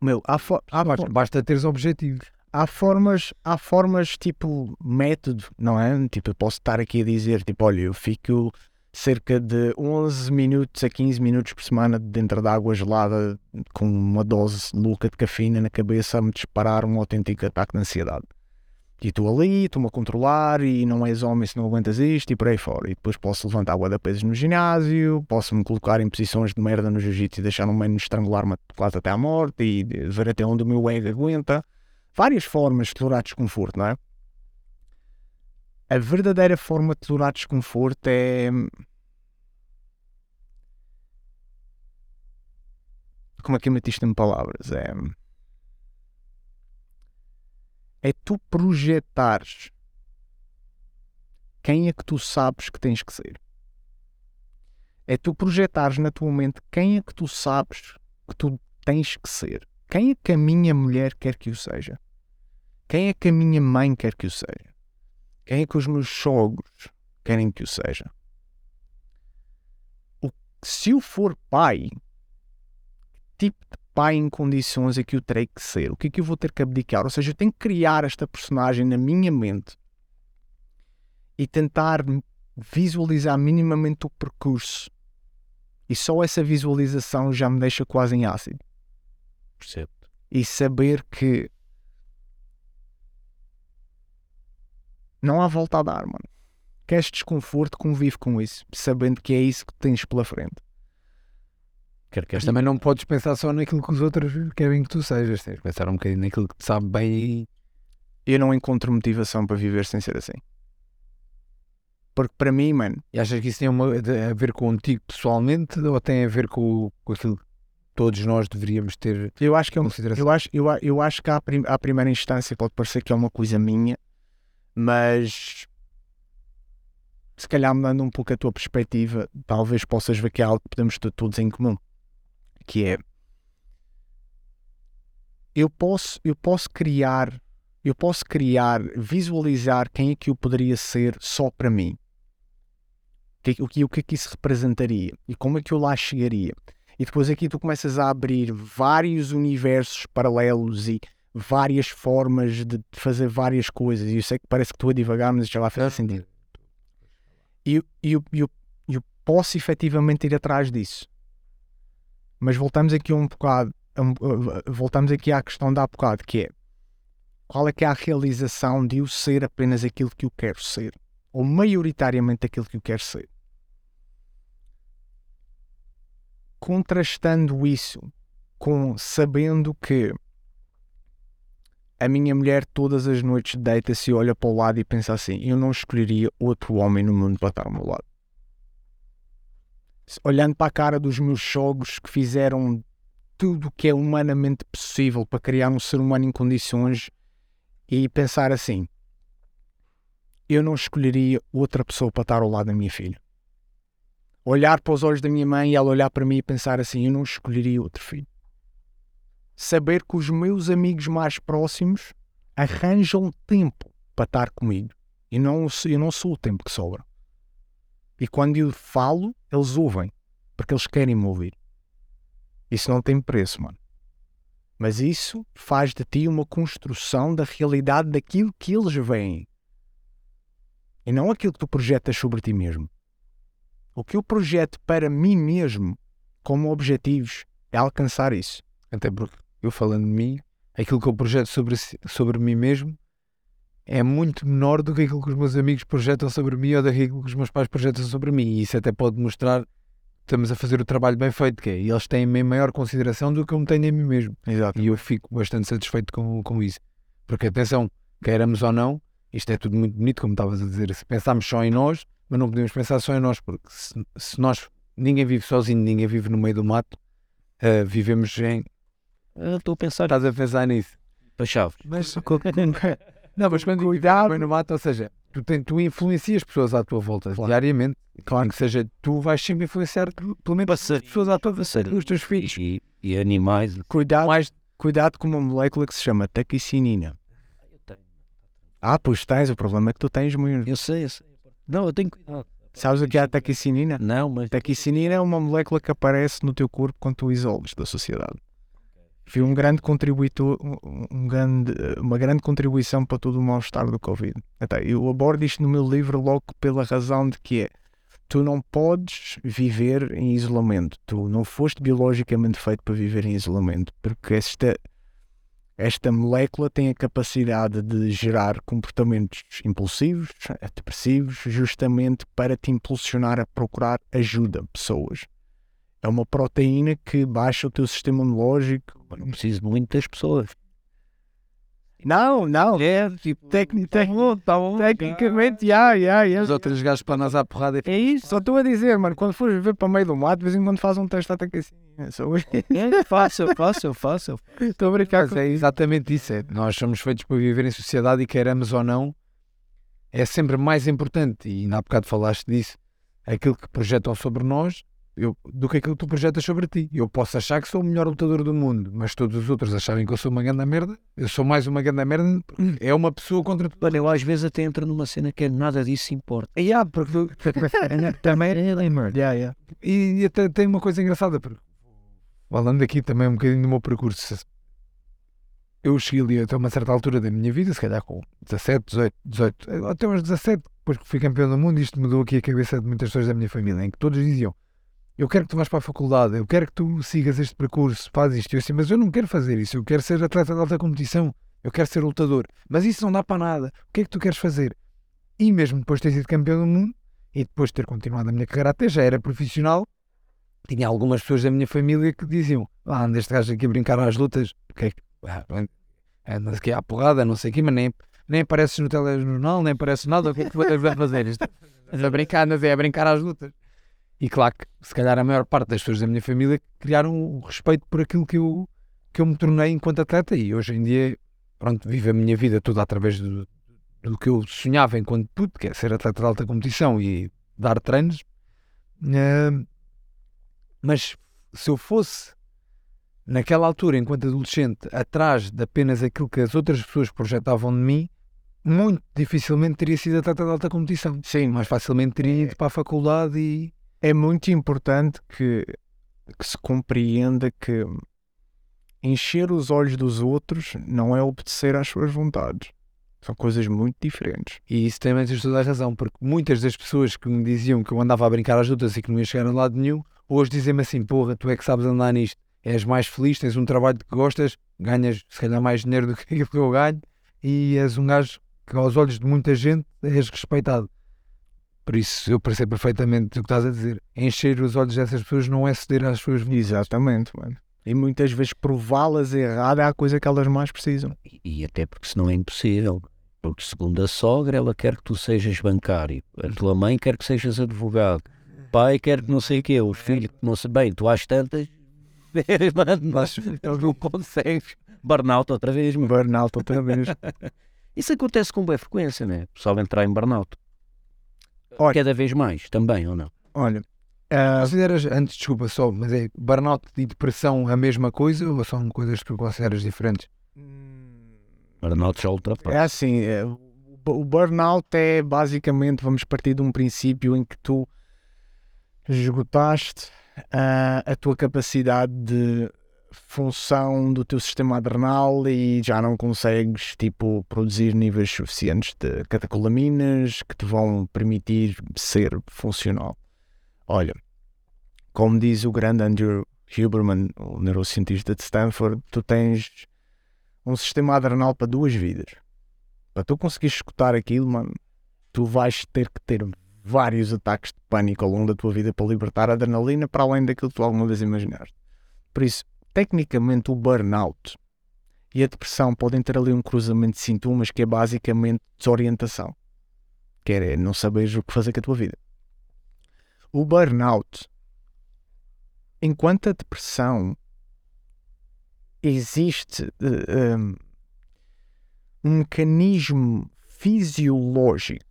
Meu, há, fo- há, Basta, basta teres objetivos. há formas, há formas tipo método, não é? Tipo, eu posso estar aqui a dizer, tipo, olha, eu fico cerca de 11 minutos a 15 minutos por semana dentro de água gelada com uma dose louca de cafeína na cabeça a me disparar um autêntico ataque de ansiedade. E estou ali, estou-me a controlar e não és homem se não aguentas isto e por aí fora. E depois posso levantar da pesos no ginásio, posso me colocar em posições de merda no jiu-jitsu e deixar um mano estrangular-me quase até à morte e ver até onde o meu ego aguenta várias formas de tolerar desconforto, não é? A verdadeira forma de tolerar desconforto é. Como é que eu em palavras? É. É tu projetares quem é que tu sabes que tens que ser. É tu projetares na tua mente quem é que tu sabes que tu tens que ser. Quem é que a minha mulher quer que eu seja? Quem é que a minha mãe quer que eu seja? Quem é que os meus sogros querem que eu seja? O, se eu for pai, que tipo de pai em condições é que eu terei que ser? O que é que eu vou ter que abdicar? Ou seja, eu tenho que criar esta personagem na minha mente e tentar visualizar minimamente o percurso. E só essa visualização já me deixa quase em ácido Percebo. e saber que não há volta a dar, mano. Queres desconforto, convive com isso, sabendo que é isso que tens pela frente. Quer que Mas também não podes pensar só naquilo que os outros querem que tu sejas. Tens de pensar um bocadinho naquilo que te sabe bem e Eu não encontro motivação para viver sem ser assim. Porque para mim, mano, E achas que isso tem uma- de- a ver contigo pessoalmente ou tem a ver com, com aquilo que todos nós deveríamos ter eu acho que é consideração? eu acho, eu, eu acho que à, prim- à primeira instância pode parecer que é uma coisa minha, mas se calhar mudando um pouco a tua perspectiva, talvez possas ver que é algo que podemos ter todos em comum, que é eu posso, eu posso criar, eu posso criar, visualizar quem é que eu poderia ser só para mim. O que, o que, é que isso representaria e como é que eu lá chegaria. E depois aqui tu começas a abrir vários universos paralelos e várias formas de fazer várias coisas. E eu sei que parece que estou a divagar, mas já vai fazer sentido. E eu, eu, eu, e eu posso efetivamente ir atrás disso. Mas voltamos aqui um bocado, a- voltamos aqui à questão da há bocado, que é qual é que é a realização de eu ser apenas aquilo que eu quero ser? Ou maioritariamente aquilo que eu quero ser? Contrastando isso com sabendo que a minha mulher todas as noites deita-se e olha para o lado e pensa assim: eu não escolheria outro homem no mundo para estar ao meu lado. Olhando para a cara dos meus sogros que fizeram tudo o que é humanamente possível para criar um ser humano em condições e pensar assim: eu não escolheria outra pessoa para estar ao lado da minha filha. Olhar para os olhos da minha mãe e ela olhar para mim e pensar assim: eu não escolheria outro filho saber que os meus amigos mais próximos arranjam tempo para estar comigo. E não, eu não sou o tempo que sobra. E quando eu falo, eles ouvem. Porque eles querem me ouvir. Isso não tem preço, mano. Mas isso faz de ti uma construção da realidade daquilo que eles veem. E não aquilo que tu projetas sobre ti mesmo. O que eu projeto para mim mesmo como objetivos é alcançar isso. Até porque eu falando de mim, aquilo que eu projeto sobre, sobre mim mesmo é muito menor do que aquilo que os meus amigos projetam sobre mim ou daquilo que os meus pais projetam sobre mim. E isso até pode mostrar que estamos a fazer o trabalho bem feito, que é eles têm maior consideração do que eu me tenho em mim mesmo. Exato. E eu fico bastante satisfeito com, com isso. Porque atenção, queiramos ou não, isto é tudo muito bonito, como estavas a dizer. Se pensarmos só em nós, mas não podemos pensar só em nós, porque se, se nós ninguém vive sozinho, ninguém vive no meio do mato, ah, vivemos em. Eu Estou a pensar Estás a pensar nisso. para chaves. Mas não, mas quando cuidado no mato, ou seja, tu, tem, tu influencias pessoas à tua volta diariamente. Claro que seja, tu vais sempre influenciar pelo menos as pessoas à tua volta, os teus filhos. E, e animais. Cuidado, Mais cuidado com uma molécula que se chama taquicinina. Ah, pois tens, o problema é que tu tens muito. Eu sei, eu sei. Não, eu tenho cuidado. Sabes o que é a taquicinina? Não, mas. Taquicinina é uma molécula que aparece no teu corpo quando tu isolas da sociedade. Foi um grande contribuidor, um- grande, uma grande contribuição para todo o mal-estar do Covid. Até, eu abordo isto no meu livro logo pela razão de que é tu não podes viver em isolamento. Tu não foste biologicamente feito para viver em isolamento, porque esta, esta molécula tem a capacidade de gerar comportamentos impulsivos, depressivos, justamente para te impulsionar a procurar ajuda, pessoas. É uma proteína que baixa o teu sistema imunológico. Não preciso de muitas pessoas. Não, não. É, tipo. Tecni- Tá bom, tá bom. Tecnicamente, já, já, já. os outros gajos para nós à porrada. É isso. Só estou a dizer, mano, quando fores ver para o meio do mato, de vez em quando faz um teste até que assim. É, eu eu faço. eu faço. Estou a brincar Mas com é exatamente isso. É, nós somos feitos para viver em sociedade e queiramos ou não, é sempre mais importante, e ainda há bocado falaste disso, aquilo que projetam sobre nós eu, do que aquilo que tu projetas sobre ti. Eu posso achar que sou o melhor lutador do mundo, mas todos os outros acharem que eu sou uma grande merda, eu sou mais uma grande merda, porque é uma pessoa contra tu. Olha, eu às vezes até entro numa cena que é nada disso importa. E, há, porque também é merda. Já, já. E, e até tem uma coisa engraçada, porque falando aqui também um bocadinho do meu percurso, eu cheguei ali até uma certa altura da minha vida, se calhar com 17, 18, 18, até uns 17, depois que fui campeão do mundo, isto mudou aqui a cabeça de muitas pessoas da minha família, em que todos diziam: Eu quero que tu vás para a faculdade, eu quero que tu sigas este percurso, faz isto. Eu assim, mas eu não quero fazer isso, eu quero ser atleta de alta competição, eu quero ser lutador, mas isso não dá para nada. O que é que tu queres fazer? E mesmo depois de ter sido campeão do mundo, e depois de ter continuado a minha carreira até já era profissional, tinha algumas pessoas da minha família que diziam: Ah, anda este gajo aqui a brincar às lutas, o que é ah, Anda aqui à porrada, não sei o quê, mas nem, nem apareces no telejornal, nem aparece nada, o que é que vais fazer? Isto? A brincar, andas é a brincar às lutas. E claro que, se calhar, a maior parte das pessoas da minha família criaram o respeito por aquilo que eu, que eu me tornei enquanto atleta, e hoje em dia, pronto, vivo a minha vida toda através do, do que eu sonhava enquanto puto, que é ser atleta de alta competição e dar treinos. Ah, mas se eu fosse naquela altura, enquanto adolescente, atrás de apenas aquilo que as outras pessoas projetavam de mim, muito dificilmente teria sido atleta de alta competição. Sim, Mais facilmente teria ido para a faculdade e. é muito importante que, que se compreenda que encher os olhos dos outros não é obedecer às suas vontades. São coisas muito diferentes. E isso também tens toda a razão, porque muitas das pessoas que me diziam que eu andava a brincar às lutas e que não ia chegar a lado nenhum, hoje dizem-me assim: porra, tu é que sabes andar nisto, és mais feliz, tens um trabalho que gostas, ganhas se calhar mais dinheiro do que que eu ganho e és um gajo que aos olhos de muita gente és respeitado. Por isso eu percebo perfeitamente o que estás a dizer. Encher os olhos dessas pessoas não é ceder às suas vontades. Exatamente, mano. E muitas vezes prová-las errada é a coisa que elas mais precisam. E, e até porque senão é impossível. Porque segundo a sogra, ela quer que tu sejas bancário. A tua mãe quer que sejas advogado. O pai quer que não sei o quê. Os filhos que não sei bem. Tu às tantas... Mano, mas não consegues. Burnout outra vez, mano. Burnout outra vez. Isso acontece com boa frequência, né? O pessoal entrar em burnout. Olha. Cada vez mais, também, ou não? Olha, ah, Consideras, antes, desculpa só, mas é burnout e depressão a mesma coisa ou são coisas que tu consideras diferentes? Burnout já ultrapassa. é assim, é, o o burnout é basicamente, vamos partir de um princípio em que tu esgotaste ah, a tua capacidade de função do teu sistema adrenal e já não consegues tipo produzir níveis suficientes de catecolaminas que te vão permitir ser funcional. Olha, como diz o grande Andrew Huberman, o neurocientista de Stanford, tu tens um sistema adrenal para duas vidas. Para tu conseguir escutar aquilo, mano, tu vais ter que ter vários ataques de pânico ao longo da tua vida para libertar adrenalina para além daquilo que tu alguma vez imaginaste. Por isso, tecnicamente, o burnout e a depressão podem ter ali um cruzamento de sintomas que é basicamente desorientação. Que é não saberes o que fazer com a tua vida. O burnout, enquanto a depressão existe uh, um, um mecanismo fisiológico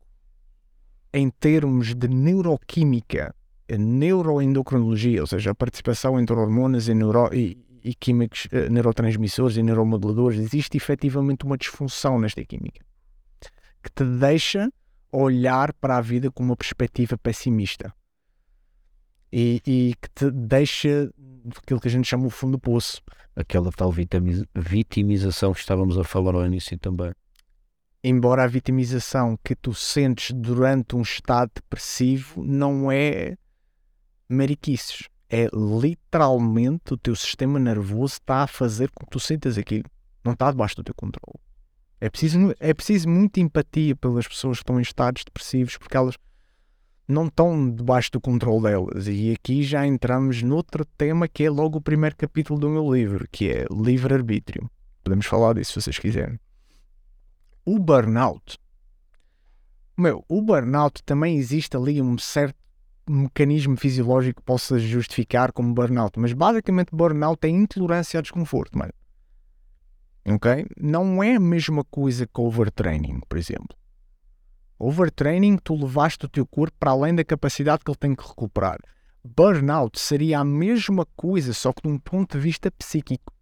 em termos de neuroquímica, neuroendocrinologia, ou seja, a participação entre hormonas e, neuro, e, e químicos, uh, neurotransmissores e neuromoduladores, existe efetivamente uma disfunção nesta química que te deixa olhar para a vida com uma perspectiva pessimista e, e que te deixa aquilo que a gente chama o fundo do poço. Aquela tal vitimização que estávamos a falar ao início também embora a vitimização que tu sentes durante um estado depressivo não é mariquices. É literalmente o teu sistema nervoso está a fazer com que tu sintas aquilo. Não está debaixo do teu controle. É preciso, é preciso muita empatia pelas pessoas que estão em estados depressivos porque elas não estão debaixo do controle delas. E aqui já entramos noutro tema que é logo o primeiro capítulo do meu livro, que é livre-arbítrio. Podemos falar disso se vocês quiserem o burnout. Meu, o burnout também existe ali um certo mecanismo fisiológico possa justificar como burnout, mas basicamente burnout é intolerância ao desconforto, mano. Ok? Não é a mesma coisa que overtraining, por exemplo. Overtraining, tu levaste o teu corpo para além da capacidade que ele tem que recuperar. Burnout seria a mesma coisa, só que de um ponto de vista psíquico.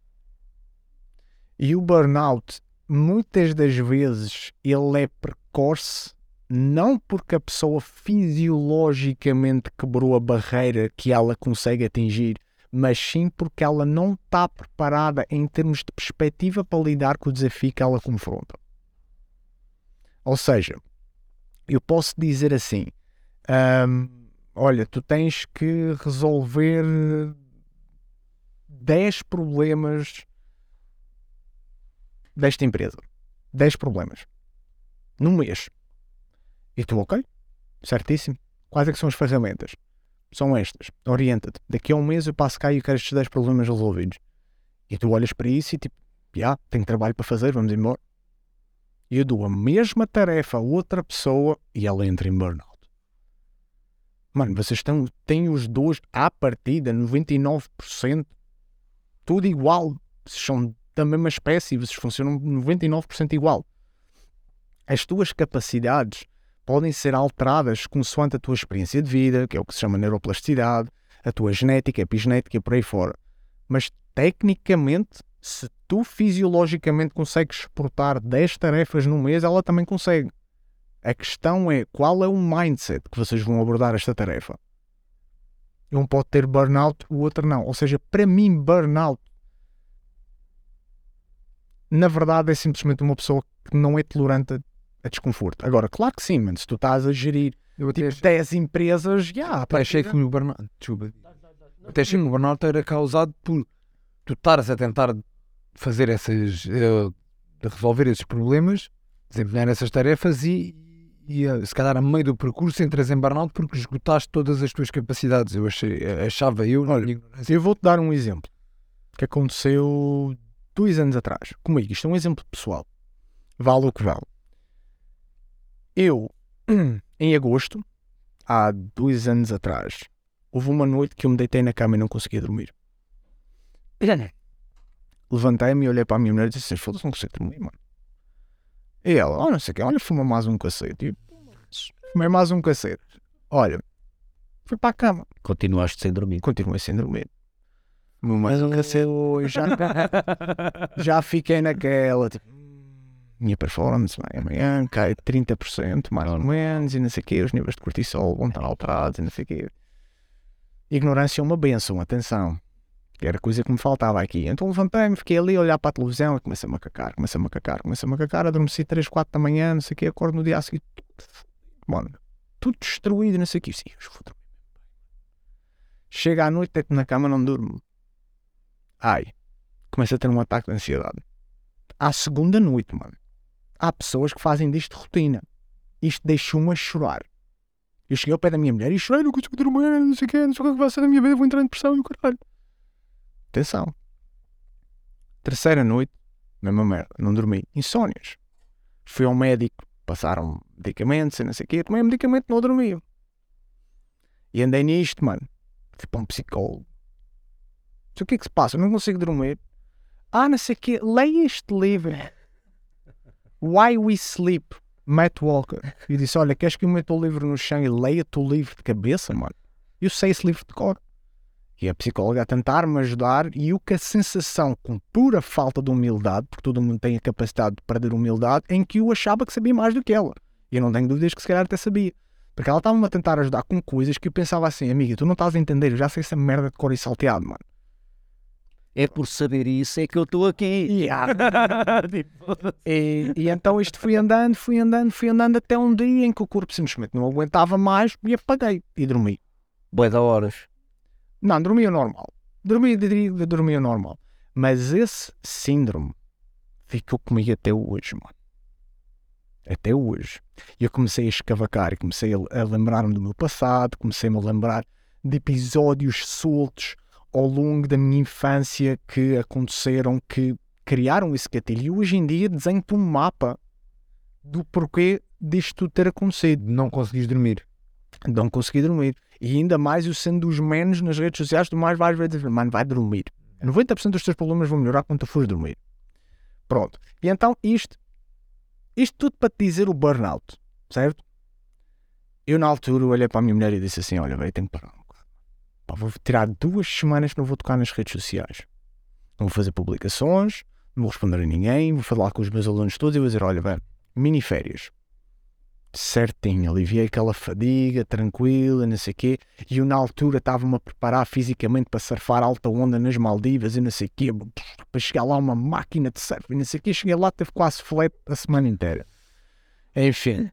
E o burnout muitas das vezes ele é precoce não porque a pessoa fisiologicamente quebrou a barreira que ela consegue atingir, mas sim porque ela não está preparada em termos de perspectiva para lidar com o desafio que ela confronta. Ou seja, eu posso dizer assim: hum, olha, tu tens que resolver 10 problemas desta empresa. 10 problemas. Num mês. E tu, ok? Certíssimo. Quais é que são as ferramentas? São estas. Orienta-te. Daqui a um mês eu passo cá e quero estes 10 problemas resolvidos. E tu olhas para isso e tipo, já, tenho trabalho para fazer, vamos embora. E eu dou a mesma tarefa a outra pessoa e ela entra em burnout. Mano, vocês estão, têm os dois à partida, 99%, tudo igual. Vocês são da mesma espécie, vocês funcionam 99% igual. As tuas capacidades podem ser alteradas consoante a tua experiência de vida, que é o que se chama neuroplasticidade, a tua genética, epigenética e por aí fora. Mas tecnicamente, se tu fisiologicamente consegues exportar 10 tarefas no mês, ela também consegue. A questão é qual é o mindset que vocês vão abordar esta tarefa. Um pode ter burnout, o outro não. Ou seja, para mim, burnout na verdade é simplesmente uma pessoa que não é tolerante a desconforto. Agora, claro que sim, mano, se tu estás a gerir eu até tipo, 10 empresas, já. Yeah, até achei que o burnout, desculpa, até achei que o burnout era causado por tu estares a tentar fazer essas, uh, resolver esses problemas, desempenhar essas tarefas e, e uh, se calhar a meio do percurso entras em burnout porque esgotaste todas as tuas capacidades. Eu achei, achava eu. Olha, eu vou-te dar um exemplo que aconteceu dois anos atrás, comigo, isto é um exemplo pessoal, vale o que vale. Eu, em agosto, há dois anos atrás, houve uma noite que eu me deitei na cama e não conseguia dormir. Levantei-me e olhei para a minha mulher e disse: assim, Foda-se, não consigo dormir, mano. E ela: Oh, não sei o que, olha, fuma mais um cacete. E fumei mais um cacete. Olha, fui para a cama. Continuaste sem dormir. Continuei sem dormir. Mas um cacete já, já fiquei naquela, tipo, minha performance vai amanhã cai 30%, mais ou menos, e não sei o quê, os níveis de cortisol vão estar alterados, e não sei o quê. Ignorância é uma benção, atenção. que era coisa que me faltava aqui. Então levantei-me, fiquei ali a olhar para a televisão e comecei a macacar, comecei a macacar, comecei a macacar, adormeci 3, 4 da manhã, não sei o que, acordo no dia a seguir, mano, tudo destruído, não sei o que, sim, vou dormir. Chega à noite, deito na cama, não durmo. Ai, começo a ter um ataque de ansiedade. À segunda noite, mano, há pessoas que fazem disto rotina. Isto deixou-me a chorar. Eu cheguei ao pé da minha mulher e chorei, não consigo dormir, não sei o que, não sei o que vai ser da minha vida, vou entrar em depressão e o caralho. Atenção. Terceira noite, mesma merda, não dormi. Insónias. Fui ao médico, passaram medicamentos e não sei o quê, tomei medicamento, não dormi. E andei nisto, mano. Fui para um psicólogo. o que é que se passa? Eu não consigo dormir. Ah, não sei o quê, leia este livro. Why We Sleep, Matt Walker. E disse: Olha, queres que eu meta o livro no chão e leia-te o livro de cabeça, mano? Eu sei esse livro de cor. E a psicóloga a tentar-me ajudar, e o que a sensação, com pura falta de humildade, porque todo mundo tem a capacidade de perder humildade, em que eu achava que sabia mais do que ela. E eu não tenho dúvidas que se calhar até sabia. Porque ela estava-me a tentar ajudar com coisas que eu pensava assim, amiga, tu não estás a entender, eu já sei essa merda de cor e salteado, mano. É por saber isso é que eu estou aqui. Yeah. e, e, então isto fui andando, fui andando, fui andando até um dia em que o corpo simplesmente não aguentava mais e apaguei e dormi. Boa da horas. Não, dormia normal. Dormia, diria, dormia normal. Mas esse síndrome ficou comigo até hoje, mano. Até hoje. E eu comecei a escavacar e comecei a, a lembrar-me do meu passado, comecei-me a lembrar de episódios soltos ao longo da minha infância que aconteceram, que criaram esse gatilho. E hoje em dia desenho-te um mapa do porquê disto ter acontecido. Não conseguis dormir. Não consegui dormir. E ainda mais eu sendo dos menos nas redes sociais, tu mais vais ver dizer, mano, vai dormir. 90% dos teus problemas vão melhorar quando tu fores dormir. Pronto. E então isto, isto tudo para te dizer o burnout, certo? Eu na altura olhei para a minha mulher e disse assim, olha, velho, tenho que parar. Pá, vou tirar duas semanas que não vou tocar nas redes sociais. Não vou fazer publicações, não vou responder a ninguém, vou falar com os meus alunos todos e vou dizer, olha, velho, mini férias certinho, aliviei aquela fadiga, tranquila, não sei o quê, e eu na altura estava-me a preparar fisicamente para surfar alta onda nas Maldivas e não sei o quê, para chegar lá uma máquina de surf e não sei o quê, cheguei lá, teve quase flat a semana inteira. Enfim,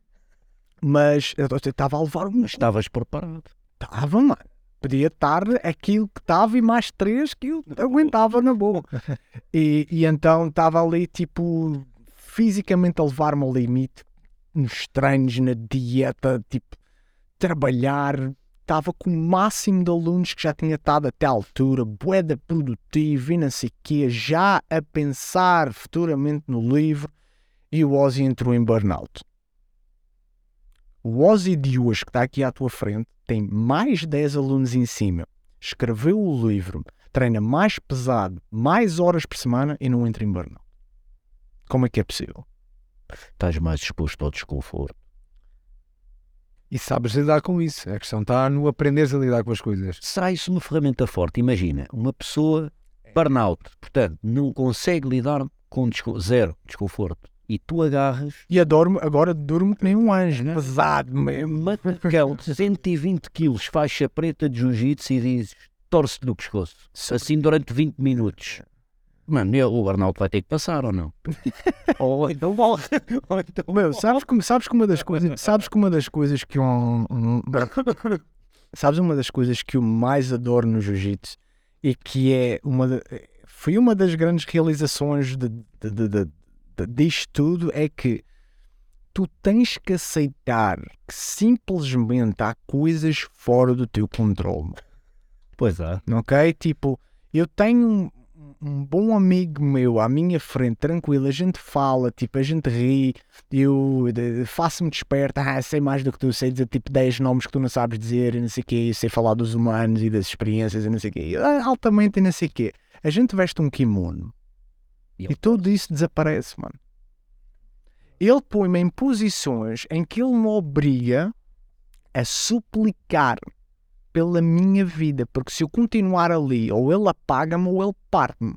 mas eu estava a levar Mas estavas preparado. Estava, mano. Podia estar aquilo que estava e mais três que eu aguentava na boa. E, e então estava ali, tipo, fisicamente a levar-me ao limite nos treinos, na dieta, tipo, trabalhar. Estava com o máximo de alunos que já tinha estado até à altura, boeda produtiva e não sei o quê, já a pensar futuramente no livro, e o Ozzy entrou em burnout. O Ozzy de hoje, que está aqui à tua frente, tem mais 10 alunos em cima, escreveu o livro, treina mais pesado, mais horas por semana e não entra em burnout. Como é que é possível? Estás mais disposto ao desconforto. E sabes lidar com isso. A questão está no aprenderes a lidar com as coisas. Sai-se uma ferramenta forte. Imagina, uma pessoa burnout, portanto, não consegue lidar com desco zero desconforto. E tu agarras. E adoro, agora durmo que nem um anjo, né? pesado mesmo. Matacão de 120 quilos, faixa preta de jiu-jitsu e dizes torce-te no pescoço. Assim durante 20 minutos. Mano, o burnout vai ter que passar ou não? ou então morre. Ou então Meu, sabes que, sabes que uma das coisas, sabes que uma das coisas que um, um sabes uma das coisas que eu mais adoro no jiu-jitsu e que é uma de, foi uma das grandes realizações de, de, de, de, disto tudo é que tu tens que aceitar que simplesmente há coisas fora do teu controle. Pois é. Ok? Tipo, eu tenho um bom amigo meu à minha frente, tranquilo, a gente fala, tipo, a gente ri, eu faço-me desperto, ah, sei mais do que tu, sei dizer tipo 10 nomes que tu não sabes dizer, e não sei o quê, sei falar dos humanos e das experiências e não sei o quê, ah, altamente e não sei o quê. A gente veste um kimono e, tudo isso desaparece, mano. Ele põe-me em posições em que ele me obriga a suplicar pela minha vida, porque se eu continuar ali, ou ele apaga-me ou ele parte-me.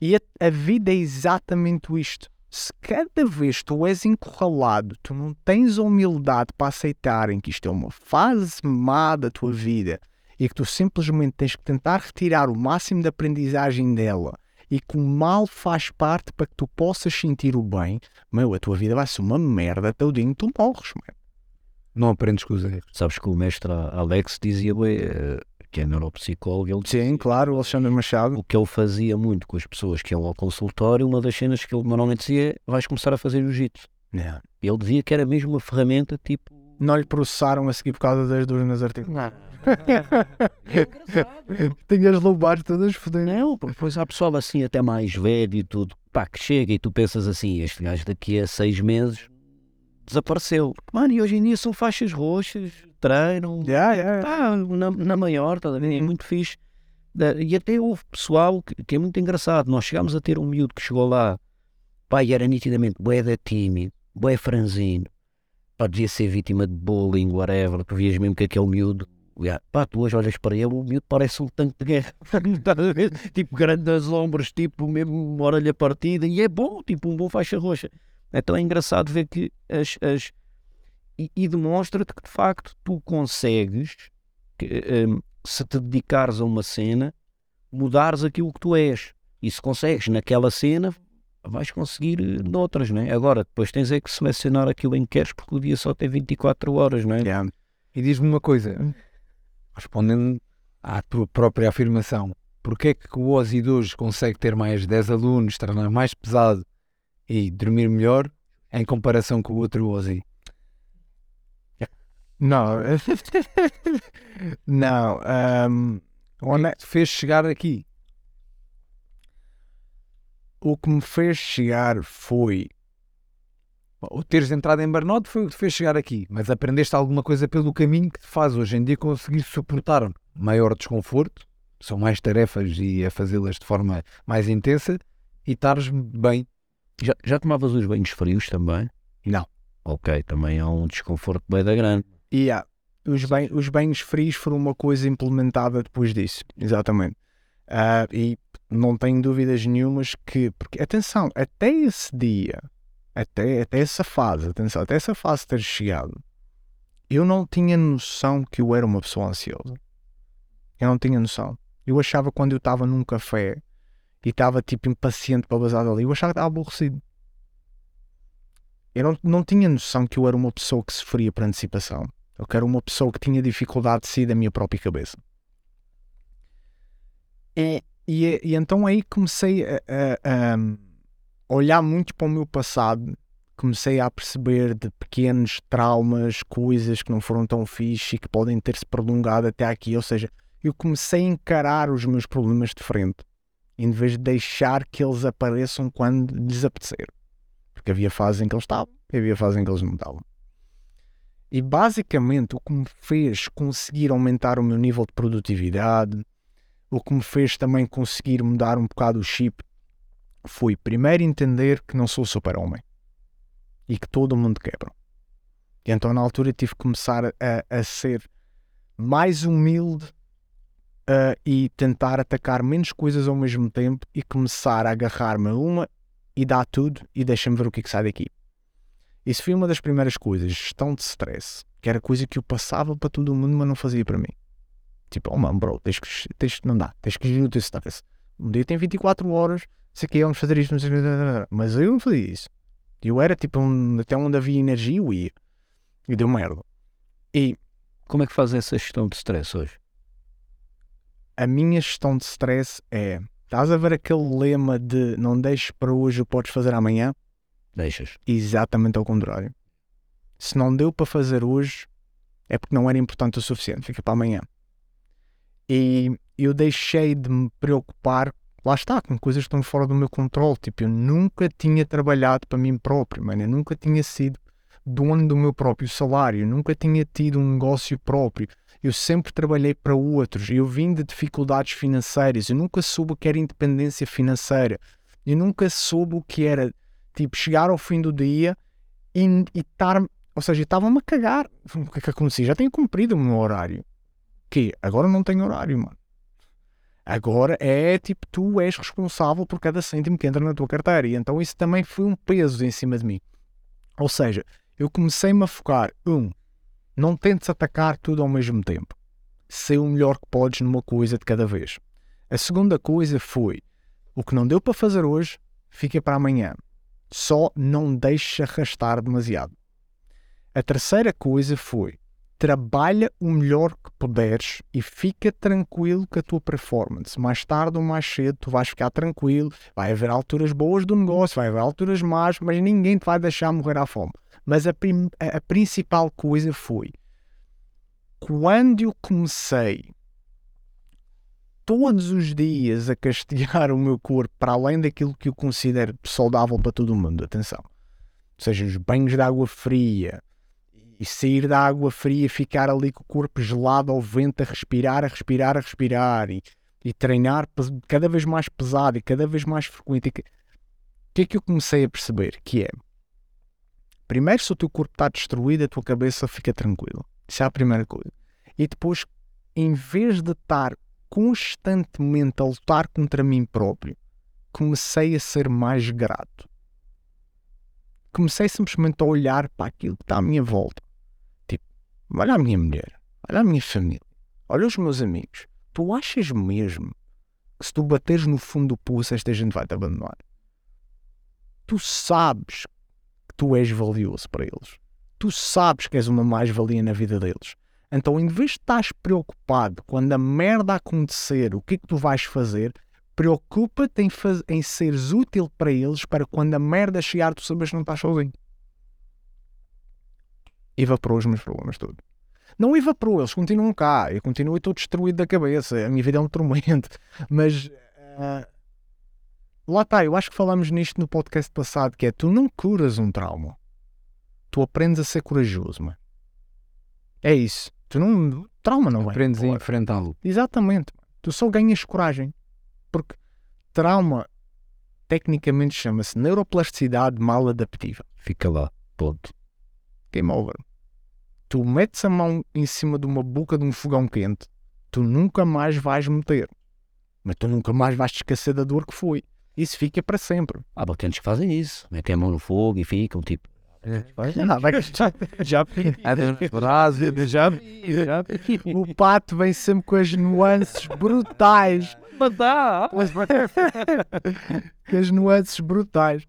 E a, a, vida é exatamente isto. Se cada vez tu és encurralado, tu não tens humildade para aceitarem que isto é uma fase má da tua vida e que tu simplesmente tens que tentar retirar o máximo de aprendizagem dela e que o mal faz parte para que tu possas sentir o bem, meu, a tua vida vai ser uma merda até o dia em que tu morres, mano. Não aprendes com os erros. Sabes que o mestre Alex dizia, ué, que é neuropsicólogo, ele Sim, claro, o Alexandre Machado. o que ele fazia muito com as pessoas que iam ao consultório, uma das cenas que ele normalmente dizia é vais começar a fazer jiu-jitsu. Não. Ele dizia que era mesmo uma ferramenta tipo. Não lhe processaram a seguir por causa das dores nas articulações. Não. Tenho as lombares todas fodidas. Não, porque depois há pessoal assim até mais velho e tudo, pá, que chega e tu pensas assim, este gajo daqui a seis meses desapareceu. Mano, e hoje em dia são faixas roxas, treinam, Yeah, yeah. pá, na, na maior, ver? É muito fixe. E até houve pessoal que, que é muito engraçado. Nós chegámos a ter um miúdo que chegou lá, pá, e era nitidamente bué da tímido, bué franzino, pá, devia ser vítima de bullying, whatever. Tu vias mesmo que aquele miúdo, yeah, pá, tu hoje olhas para ele, o miúdo parece um tanque de guerra, tipo grande das ombros, tipo mesmo uma orelha partida, e é bom, tipo um bom faixa roxa. Então é engraçado ver que as. as e, e demonstra-te que de facto tu consegues, que, hum, se te dedicares a uma cena, mudares aquilo que tu és. E se consegues naquela cena, vais conseguir eh, noutras, não é? Agora, depois tens é que selecionar aquilo em que queres, porque o dia só tem 24 horas, não é? Yeah. E diz-me uma coisa, respondendo à tua própria afirmação, porque é que o Ozzy de hoje consegue ter mais 10 alunos, treinar mais pesado e dormir melhor em comparação com o outro Ozzy? Não. não. Um, O que é que te fez chegar aqui? O que me fez chegar foi. O teres entrado em burnout foi o que te fez chegar aqui, mas aprendeste alguma coisa pelo caminho que te faz hoje em dia conseguir suportar maior desconforto, são mais tarefas e a fazê-las de forma mais intensa e estares bem. Já, já tomavas os banhos frios também? Não. Ok, também há um desconforto bem da grande. E yeah, os, ban os banhos frios foram uma coisa implementada depois disso. Exatamente. Ah, e não tenho dúvidas nenhumas que. Porque, atenção, até esse dia, até, até essa fase, atenção, até essa fase ter chegado, eu não tinha noção que eu era uma pessoa ansiosa. Eu não tinha noção. Eu achava quando eu estava num café e estava tipo impaciente para bazar dali, eu achava que estava aborrecido. Eu não, não tinha noção que eu era uma pessoa que sofria por antecipação. Eu era uma pessoa que tinha dificuldade de sair da minha própria cabeça. E, e, e então aí comecei a, a- a olhar muito para o meu passado, comecei a perceber de pequenos traumas, coisas que não foram tão fixe e que podem ter-se prolongado até aqui. Ou seja, eu comecei a encarar os meus problemas de frente, em vez de deixar que eles apareçam quando lhes apetecer. Porque havia fases em que eles estavam e havia fases em que eles não estavam. E basicamente o que me fez conseguir aumentar o meu nível de produtividade, o que me fez também conseguir mudar um bocado o chip, foi primeiro entender que não sou super-homem e que todo mundo quebra. E então na altura tive que começar a, a ser mais humilde ah, e tentar atacar menos coisas ao mesmo tempo e começar a agarrar-me a uma e dar tudo e deixa-me ver o que é que sai daqui. Isso foi uma das primeiras coisas, gestão de stress, que era coisa que eu passava para todo mundo, mas não fazia para mim. Tipo, oh mano, bro, tens que, tens, não dá, tens que gerir o teu stress. Um dia tem 24 horas, sei que vamos fazer isto, mas eu não fazia isso. Eu era tipo, um, até onde havia energia, eu ia. E deu merda. E Como é que fazes essa gestão de stress hoje? a minha gestão de stress é, estás a ver aquele lema de não deixes para hoje o que podes fazer amanhã? Deixas. exatamente ao contrário. Se não deu para fazer hoje, é porque não era importante o suficiente, fica para amanhã. E eu deixei de me preocupar, lá está, com coisas que estão fora do meu controle. Tipo, eu nunca tinha trabalhado para mim próprio, mano. Eu nunca tinha sido dono do meu próprio salário, eu nunca tinha tido um negócio próprio. Eu sempre trabalhei para outros. Eu vim de dificuldades financeiras. Eu nunca soube o que era independência financeira. Eu nunca soube o que era tipo, chegar ao fim do dia e estar, ou seja, estava-me a cagar. O que é que acontecia? Já tenho cumprido o meu horário. Que agora não tenho horário, mano. Agora é tipo, tu és responsável por cada cêntimo que entra na tua carteira. E então isso também foi um peso em cima de mim. Ou seja, eu comecei-me a focar, um, não tentes atacar tudo ao mesmo tempo. ser o melhor que podes numa coisa de cada vez. A segunda coisa foi: o que não deu para fazer hoje, fica para amanhã. Só não deixe arrastar demasiado. A terceira coisa foi: trabalha o melhor que puderes e fica tranquilo com a tua performance. Mais tarde ou mais cedo tu vais ficar tranquilo, vai haver alturas boas do negócio, vai haver alturas más, mas ninguém te vai deixar morrer à fome. Mas a, a principal coisa foi quando eu comecei todos os dias a castigar o meu corpo para além daquilo que eu considero saudável para todo mundo, atenção. Ou seja, os banhos de água fria, e sair da água fria, ficar ali com o corpo gelado ao vento, a respirar, a respirar, a respirar e, e treinar cada vez mais pesado e cada vez mais frequente. O que é que eu comecei a perceber? Que é, primeiro, se o teu corpo está destruído, a tua cabeça fica tranquila. Isso é a primeira coisa. E depois, em vez de estar constantemente a lutar contra mim próprio, comecei a ser mais grato. Comecei simplesmente a olhar para aquilo que está à minha volta olha a minha mulher, olha a minha família, olha os meus amigos. Tu achas mesmo que se tu bateres no fundo do poço, esta gente vai te abandonar? Tu sabes que tu és valioso para eles. Tu sabes que és uma mais-valia na vida deles. Então, em vez de estás preocupado quando a merda acontecer, o que é que tu vais fazer, preocupa-te em, em seres útil para eles para quando a merda chegar, tu sabes que não estás sozinho evaporou os meus problemas todos. Não evaporou, eles continuam cá. Eu continuo e estou destruído da cabeça. A minha vida é um tormento. Mas uh, lá está, eu acho que falamos nisto no podcast passado, que é tu não curas um trauma. Tu aprendes a ser corajoso, mano. É isso. Tu não. Trauma não Aprendes a enfrentá-lo. Exatamente. Tu só ganhas coragem. Porque trauma tecnicamente chama-se neuroplasticidade mal adaptiva. Fica lá. Ponto. Game over tu metes a mão em cima de uma boca de um fogão quente, tu nunca mais vais meter. Mas tu nunca mais vais te esquecer da dor que foi. Isso fica para sempre. Há bacantes que fazem isso. Metem a mão no fogo e ficam tipo. É. Ah, já, O pato vem sempre com as nuances brutais. Mas dá! com as nuances brutais.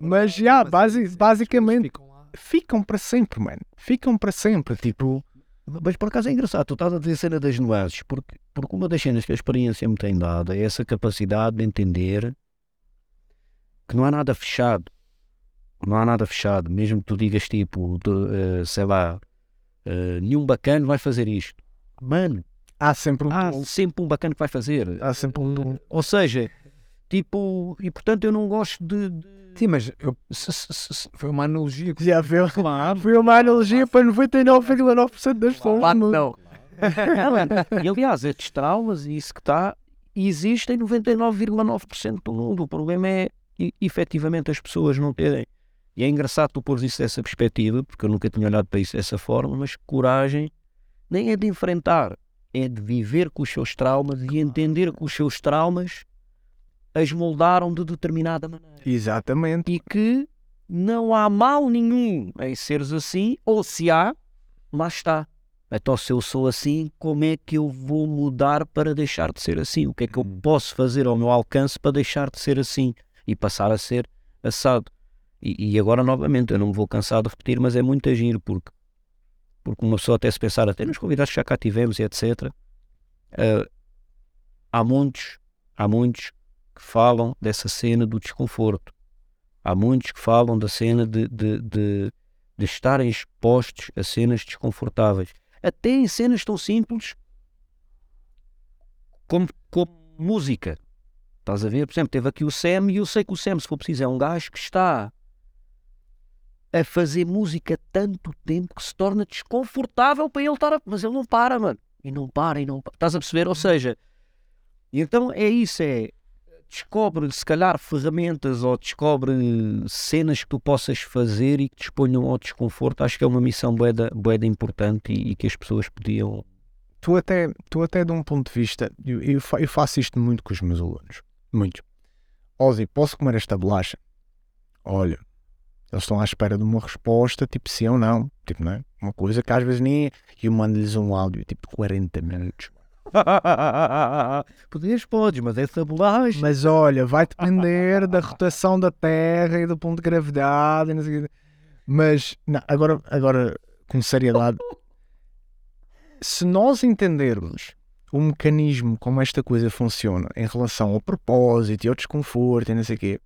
Mas já, basic, basicamente ficam para sempre, mano. Ficam para sempre, tipo. Mas por acaso é engraçado, tu estás a dizer a cena das nuances, porque, porque uma das cenas que a experiência me tem dado é essa capacidade de entender que não há nada fechado. Não há nada fechado, mesmo que tu digas tipo, de, uh, sei lá, uh, nenhum bacana vai fazer isto. Mano, há sempre um, há sempre um bacana que vai fazer. Há sempre um. Ou seja, tipo, e portanto eu não gosto de, de Sim, mas eu, se, se, se, foi uma analogia. Já viu? Claro. Foi uma analogia para 99,9% das pessoas. Claro, não. e aliás, estes traumas e isso que está, existem 99,9% do mundo. O problema é efetivamente as pessoas não terem. E é engraçado tu pôr isso dessa perspectiva, porque eu nunca tinha olhado para isso dessa forma, mas coragem nem é de enfrentar, é de viver com os seus traumas e entender que os seus traumas as moldaram de determinada maneira. Exatamente. E que não há mal nenhum em seres assim, ou se há, lá está. Então, se eu sou assim, como é que eu vou mudar para deixar de ser assim? O que é que eu hum. posso fazer ao meu alcance para deixar de ser assim e passar a ser assado? E, e agora, novamente, eu não me vou cansar de repetir, mas é muito agir, porque, porque uma pessoa até se pensar, até nos convidados que já cá tivemos e etc., uh, eh, há muitos, há muitos que falam dessa cena do desconforto. Há muitos que falam da cena de, de, de, de estarem expostos a cenas desconfortáveis. Até em cenas tão simples como, como música. Estás a ver? Por exemplo, teve aqui o Sam e eu sei que o Sam, se for preciso, é um gajo que está a fazer música tanto tempo que se torna desconfortável para ele estar a... Mas ele não para, mano. E não para, e não para. Estás a perceber? Ou seja, e então é isso, é descobre se calhar ferramentas ou descobre cenas que tu possas fazer e que te exponham ao desconforto. Acho que é uma missão boeda, boeda importante e, e, que as pessoas podiam. Tu até, tu até de um ponto de vista, eu, eu, eu faço isto muito com os meus alunos. Muito. Ozzy, posso comer esta bolacha? Olha, Eles estão à espera de uma resposta, tipo sim ou não. Tipo, não é? Uma coisa que às vezes nem é. E eu mando-lhes um áudio, tipo, de 40 minutos. Podes, podes, mas essa bolagem. Mas olha, vai depender da rotação da Terra e do ponto de gravidade. Mas, não, agora, agora, com seriedade, se nós entendermos o mecanismo como esta coisa funciona em relação ao propósito e ao desconforto e não sei o quê,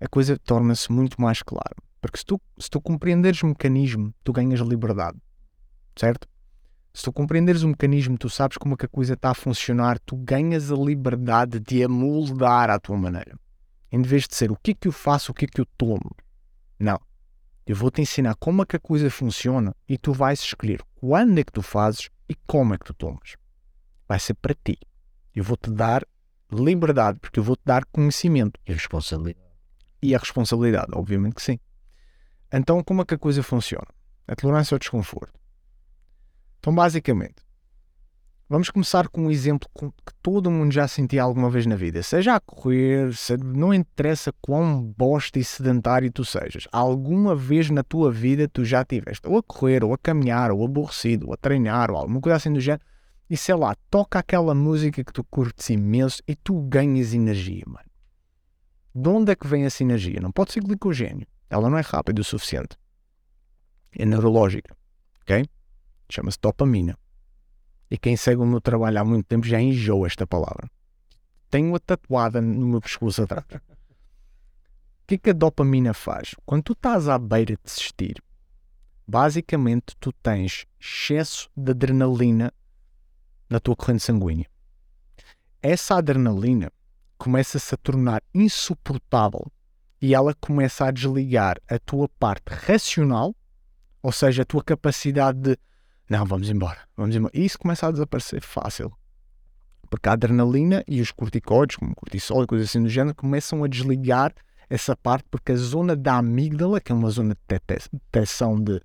a coisa torna-se muito mais clara. Porque se tu, se tu compreenderes o mecanismo, tu ganhas liberdade. Certo? Se tu compreenderes o mecanismo, tu sabes como é que a coisa está a funcionar, tu ganhas a liberdade de a moldar à tua maneira. Em vez de ser o que é que eu faço, o que é que eu tomo. Não. Eu vou-te ensinar como é que a coisa funciona e tu vais escolher quando é que tu fazes e como é que tu tomas. Vai ser para ti. Eu vou-te dar liberdade, porque eu vou-te dar conhecimento E responsabilidade. e a responsabilidade, obviamente que sim. Então, como é que a coisa funciona? A tolerância ao desconforto. Então, basicamente, vamos começar com um exemplo que todo mundo já sentiu alguma vez na vida. Seja a correr, não interessa quão bosta e sedentário tu sejas. Alguma vez na tua vida tu já tiveste ou a correr, ou a caminhar, ou aborrecido, ou a treinar, ou alguma coisa assim do género. E sei lá, toca aquela música que tu curtes imenso e tu ganhas energia, mano. De onde é que vem essa energia? Não pode ser glicogênio. Ela não é rápida o suficiente. É neurológica. Ok? Chama-se dopamina. E quem segue o meu trabalho há muito tempo já enjoa esta palavra. Tenho-a tatuada no meu pescoço atrás. O que é que a dopamina faz? Quando tu estás à beira de desistir, basicamente tu tens excesso de adrenalina na tua corrente sanguínea. Essa adrenalina começa-se a tornar insuportável e ela começa a desligar a tua parte racional, ou seja, a tua capacidade de não, vamos embora, vamos embora. E isso começa a desaparecer fácil. Porque a adrenalina e os corticoides, como cortisol e coisas assim do género, começam a desligar essa parte porque a zona da amígdala, que é uma zona de dete- detecção de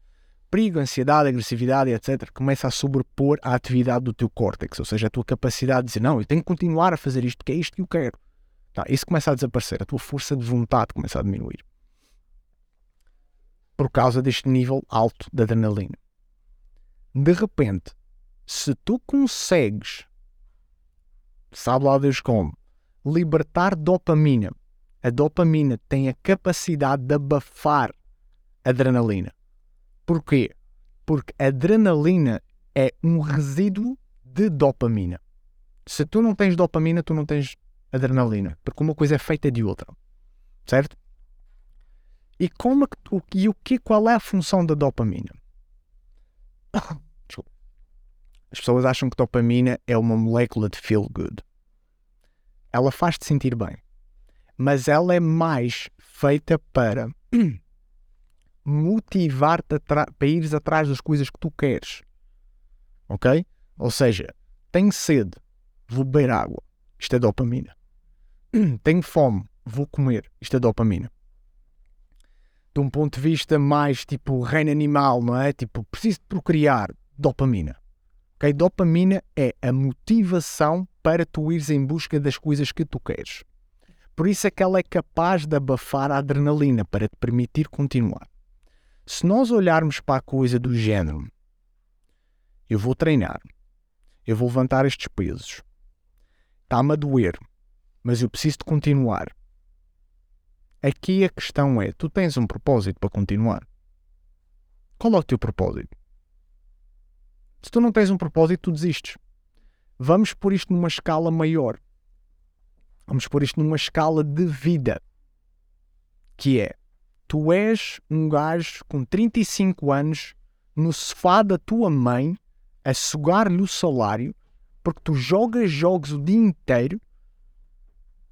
perigo, ansiedade, agressividade, etc., começa a sobrepor a atividade do teu córtex, ou seja, a tua capacidade de dizer, não, eu tenho que continuar a fazer isto, que é isto que eu quero. Tá, isso começa a desaparecer, a tua força de vontade começa a diminuir. Por causa deste nível alto de adrenalina. De repente, se tu consegues, sabe lá Deus como, libertar dopamina, a dopamina tem a capacidade de abafar adrenalina. Porquê? Porque adrenalina é um resíduo de dopamina. Se tu não tens dopamina, tu não tens adrenalina, porque uma coisa é feita de outra. Certo? E como é e o que qual é a função da dopamina? As pessoas acham que dopamina é uma molécula de feel good. Ela faz-te sentir bem, mas ela é mais feita para motivar-te para ires atrás das coisas que tu queres. Ok? Ou seja, tenho sede, vou beber água. Isto é dopamina. Tenho fome, vou comer. Isto é dopamina. De um ponto de vista mais tipo reino animal, não é? Tipo, preciso de procriar. Dopamina. Ok? Dopamina é a motivação para tu ires em busca das coisas que tu queres. Por isso é que ela é capaz de abafar a adrenalina para te permitir continuar. Se nós olharmos para a coisa do género, eu vou treinar, eu vou levantar estes pesos, está-me a doer, mas eu preciso de continuar. Aqui a questão é: tu tens um propósito para continuar? Qual é o teu propósito? Se tu não tens um propósito, tu desistes. Vamos pôr isto numa escala maior. Vamos pôr isto numa escala de vida. Que é: tu és um gajo com 35 anos no sofá da tua mãe a sugar-lhe o salário porque tu jogas jogos o dia inteiro.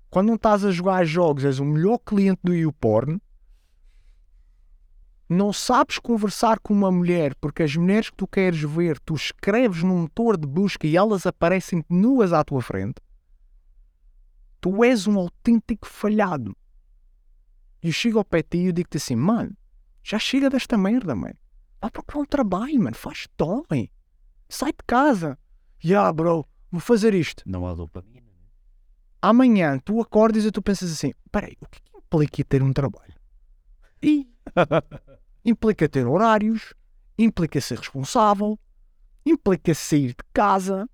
Quando não estás a jogar jogos, és o melhor cliente do YouPorn. Não sabes conversar com uma mulher porque as mulheres que tu queres ver, tu escreves num motor de busca e elas aparecem nuas à tua frente. Tu és um autêntico falhado. E eu chego ao pé de ti e digo-te assim, mano, já chega desta merda, mano. Vai procurar um trabalho, mano. Faz-te homem. Sai de casa. Ya, bro, vou fazer isto. Não há dopamina. Amanhã tu acordas e tu pensas assim, peraí, o que, é que implica ter um trabalho? E implica ter horários, implica ser responsável, implica sair de casa.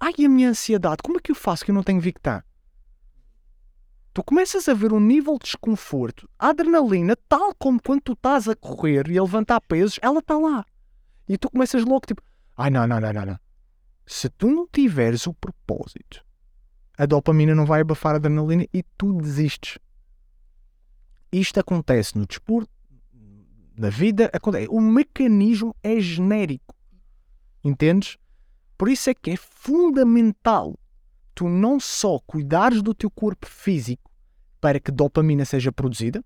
Ai, a minha ansiedade, como é que eu faço que eu não tenho Victar? Tu começas a ver um nível de desconforto. A adrenalina, tal como quando tu estás a correr e a levantar pesos, ela está lá. E tu começas logo tipo, ai não, não, não, não, não. Se tu não tiveres o propósito, a dopamina não vai abafar a adrenalina e tu desistes. Isto acontece no desporto, na vida, acontece. O mecanismo é genérico. Entendes? Por isso é que é fundamental tu não só cuidares do teu corpo físico para que dopamina seja produzida.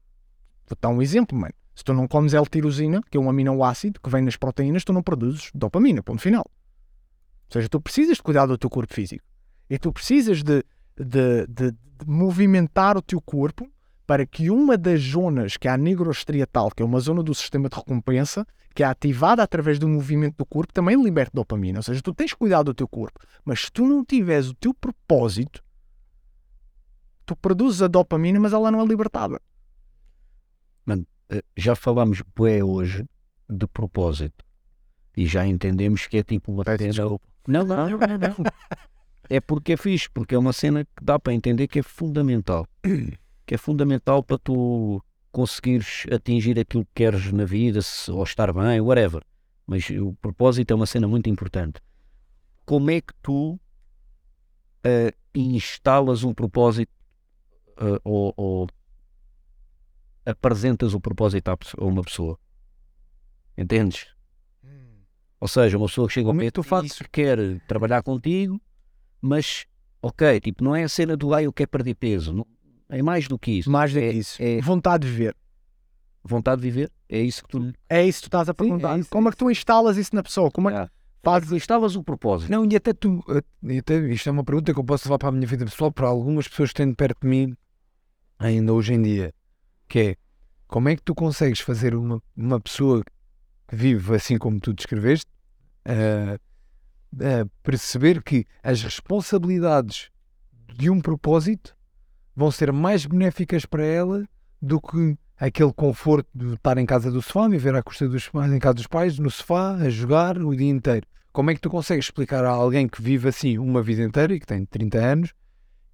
Vou dar um exemplo, mano. Se tu não comes L-tirosina, que é um aminoácido que vem nas proteínas, tu não produzes dopamina, ponto final. Ou seja, tu precisas de cuidar do teu corpo físico. E tu precisas de, de, de, de movimentar o teu corpo para que uma das zonas, que é a nigrostriatal, que é uma zona do sistema de recompensa, que é ativada através do movimento do corpo, também liberte dopamina. Ou seja, tu tens cuidado do teu corpo, mas se tu não tiveres o teu propósito, tu produzes a dopamina, mas ela não é libertada. Mano, eh, já falamos bué hoje de propósito e já entendemos que é tipo uma cena. Não, não, não, não. É porque é fixe, porque é uma cena que dá para entender que é fundamental. Que é fundamental para tu conseguires atingir aquilo que queres na vida, se- ou estar bem, whatever. Mas o propósito é uma cena muito importante. Como é que tu eh, instalas um propósito eh, ou, ou apresentas o propósito à pesso- a uma pessoa? Entendes? Ou seja, uma pessoa que chega ao Como é pé que tu fazes? e quer trabalhar contigo, mas, ok, tipo, não é a cena do ah, eu quero perder peso. Não, é mais do que isso. Mais do que É- isso. é- Vontade de viver. Vontade de viver? É isso que tu. É isso que tu estás a perguntar. isso, Como é é que tu instalas isso na pessoa? Como é que Ah. fazes Instalas o propósito. Não, e até tu, eh, e até, isto é uma pergunta que eu posso levar para a minha vida pessoal, para algumas pessoas que têm perto de mim, ainda hoje em dia, que é, como é que tu consegues fazer uma, uma pessoa que vive assim como tu descreveste, eh, eh, perceber que as responsabilidades de um propósito vão ser mais benéficas para ela do que aquele conforto de estar em casa do sofá, viver à custa dos pais, em casa dos pais, no sofá, a jogar o dia inteiro. Como é que tu consegues explicar a alguém que vive assim uma vida inteira e que tem 30 anos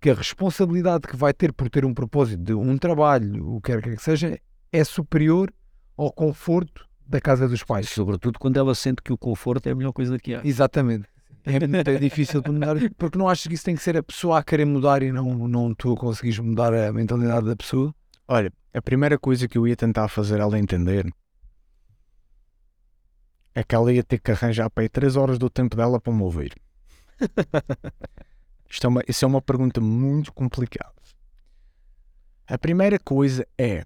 que a responsabilidade que vai ter por ter um propósito de um trabalho, o que quer que seja, é superior ao conforto da casa dos pais? Sobretudo quando ela sente que o conforto é a melhor coisa que há. Exatamente. É muito difícil de mudar, porque não achas que isso tem que ser a pessoa a querer mudar e não, não tu a conseguires mudar a mentalidade da pessoa? Olha, a primeira coisa que eu ia tentar fazer ela entender é que ela ia ter que arranjar para aí 3 horas do tempo dela para me ouvir. Isto é uma, isso é uma pergunta muito complicada. A primeira coisa é,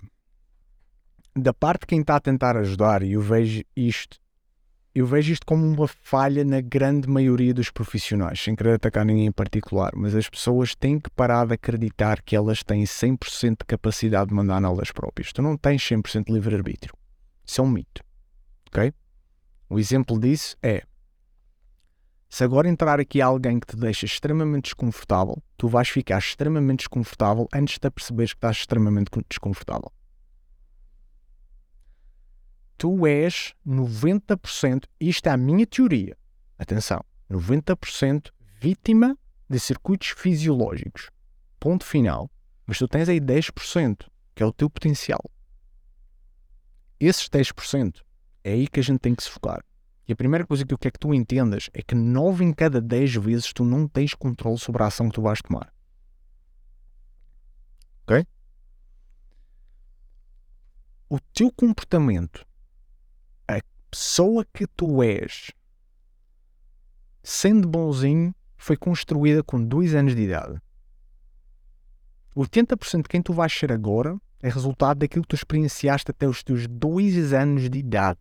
da parte de quem está a tentar ajudar, e eu vejo isto, eu vejo isto como uma falha na grande maioria dos profissionais, sem querer atacar ninguém em particular, mas as pessoas têm que parar de acreditar que elas têm 100% de capacidade de mandar nelas próprias. Tu não tens 100% de livre-arbítrio. Isso é um mito. Ok? O exemplo disso é: se agora entrar aqui alguém que te deixa extremamente desconfortável, tu vais ficar extremamente desconfortável antes de perceberes que estás extremamente desconfortável. Tu és 90%, isto é a minha teoria, atenção, 90% vítima de circuitos fisiológicos. Ponto final. Mas tu tens aí 10%, que é o teu potencial. Esses 10% é aí que a gente tem que se focar. E a primeira coisa que eu quero que tu entendas é que 9 em cada 10 vezes tu não tens controle sobre a ação que tu vais tomar. Ok? O teu comportamento, pessoa que tu és, sendo bonzinho, foi construída com 2 anos de idade. 80% de quem tu vais ser agora é resultado daquilo que tu experienciaste até os teus 2 anos de idade.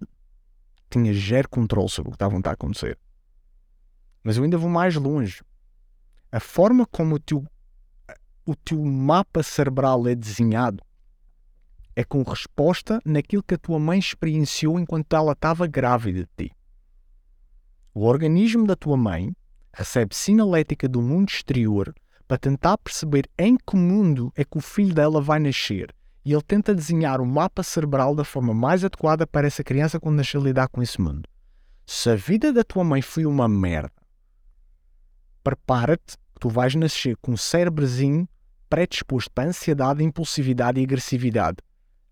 Tinhas zero controle sobre o que estava a acontecer. Mas eu ainda vou mais longe. A forma como o teu, o teu mapa cerebral é desenhado é com resposta naquilo que a tua mãe experienciou enquanto ela estava grávida de ti. O organismo da tua mãe recebe sinalética do mundo exterior para tentar perceber em que mundo é que o filho dela vai nascer. e ele tenta desenhar o mapa cerebral da forma mais adequada para essa criança quando nascer lidar com esse mundo. Se a vida da tua mãe foi uma merda, prepara-te que tu vais nascer com um cérebrozinho predisposto para ansiedade, impulsividade e agressividade.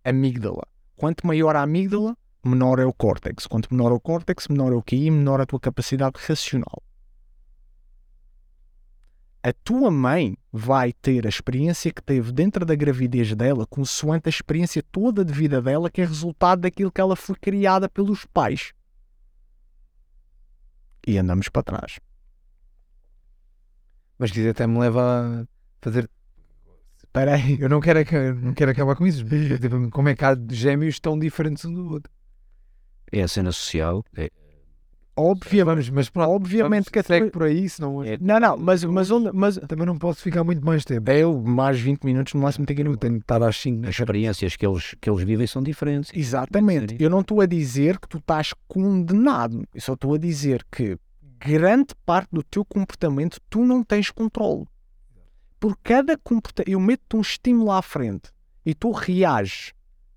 Amígdala. Quanto maior a amígdala, menor é o córtex. Quanto menor o córtex, menor é o QI, menor é a tua capacidade racional. A tua mãe vai ter a experiência que teve dentro da gravidez dela, consoante a experiência toda de vida dela, que é resultado daquilo que ela foi criada pelos pais. E andamos para trás. Mas quiser até me leva a fazer. Espera aí, eu não quero, não quero acabar com isso. Tipo, Como é que há gêmeos tão diferentes um do outro? É a cena social. É, Obviamente, mas pronto, obviamente vamos, que a segue tua- por aí, senão É- Não, não, mas, mas, onde- mas também não posso ficar muito mais tempo. eu, mais 20 minutos no máximo, tenho que ir Eu no tenho que estar às 5 as experiências que eles, que eles vivem são diferentes. Exatamente. Eu não estou a dizer que tu estás condenado. Eu só estou a dizer que grande parte do teu comportamento tu não tens controle. Por cada comportamento, eu meto-te um estímulo à frente e tu reages.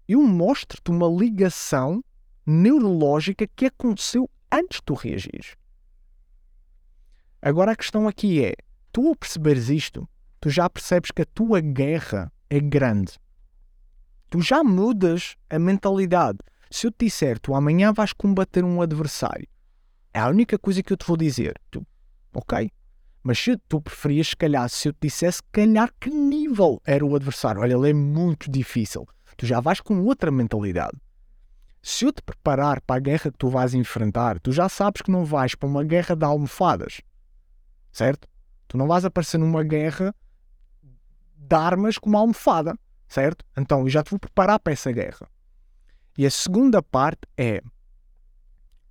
Eu mostro-te uma ligação neurológica que aconteceu antes de tu reagires. Agora a questão aqui é: tu ao perceberes isto, tu já percebes que a tua guerra é grande tu já mudas a mentalidade. Se eu te disser, tu amanhã vais combater um adversário, é a única coisa que eu te vou dizer. Tu, ok. Mas se tu preferias, se calhar, se eu te dissesse, se calhar, que nível era o adversário? Olha, ele é muito difícil. Tu já vais com outra mentalidade. Se eu te preparar para a guerra que tu vais enfrentar, tu já sabes que não vais para uma guerra de almofadas. Certo? Tu não vais aparecer numa guerra de armas com uma almofada certo? Então, eu já te vou preparar para essa guerra. E a segunda parte é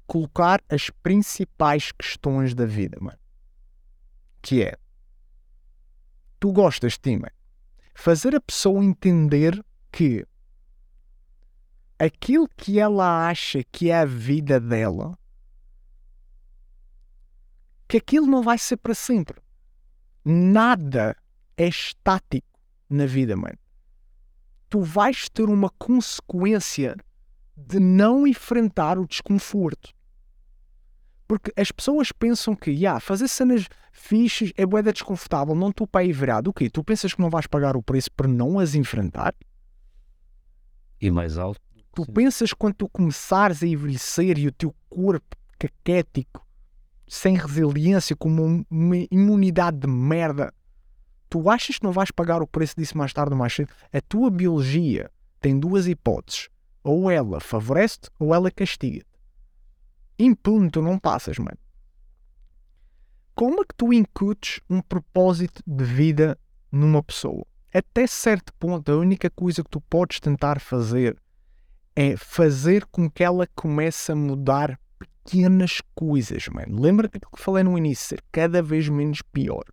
colocar as principais questões da vida, mano. Que é, tu gostas de ti. Fazer a pessoa entender que aquilo que ela acha que é a vida dela, que aquilo não vai ser para sempre. Nada é estático na vida, mano tu vais ter uma consequência de não enfrentar o desconforto. Porque as pessoas pensam que, yeah, fazer cenas fixes é boeda desconfortável, não estou para aí virado. O quê? Tu pensas que não vais pagar o preço por não as enfrentar? E mais alto. Tu Sim. pensas quando tu começares a envelhecer e o teu corpo caquético, sem resiliência, com uma, uma imunidade de merda, tu achas que não vais pagar o preço disso mais tarde ou mais cedo? A tua biologia tem duas hipóteses. Ou ela favorece-te ou ela castiga-te. Impune tu não passas, mano. Como é que tu incutes um propósito de vida numa pessoa? Até certo ponto, a única coisa que tu podes tentar fazer é fazer com que ela comece a mudar pequenas coisas, mano. Lembra daquilo que falei no início, ser cada vez menos pior.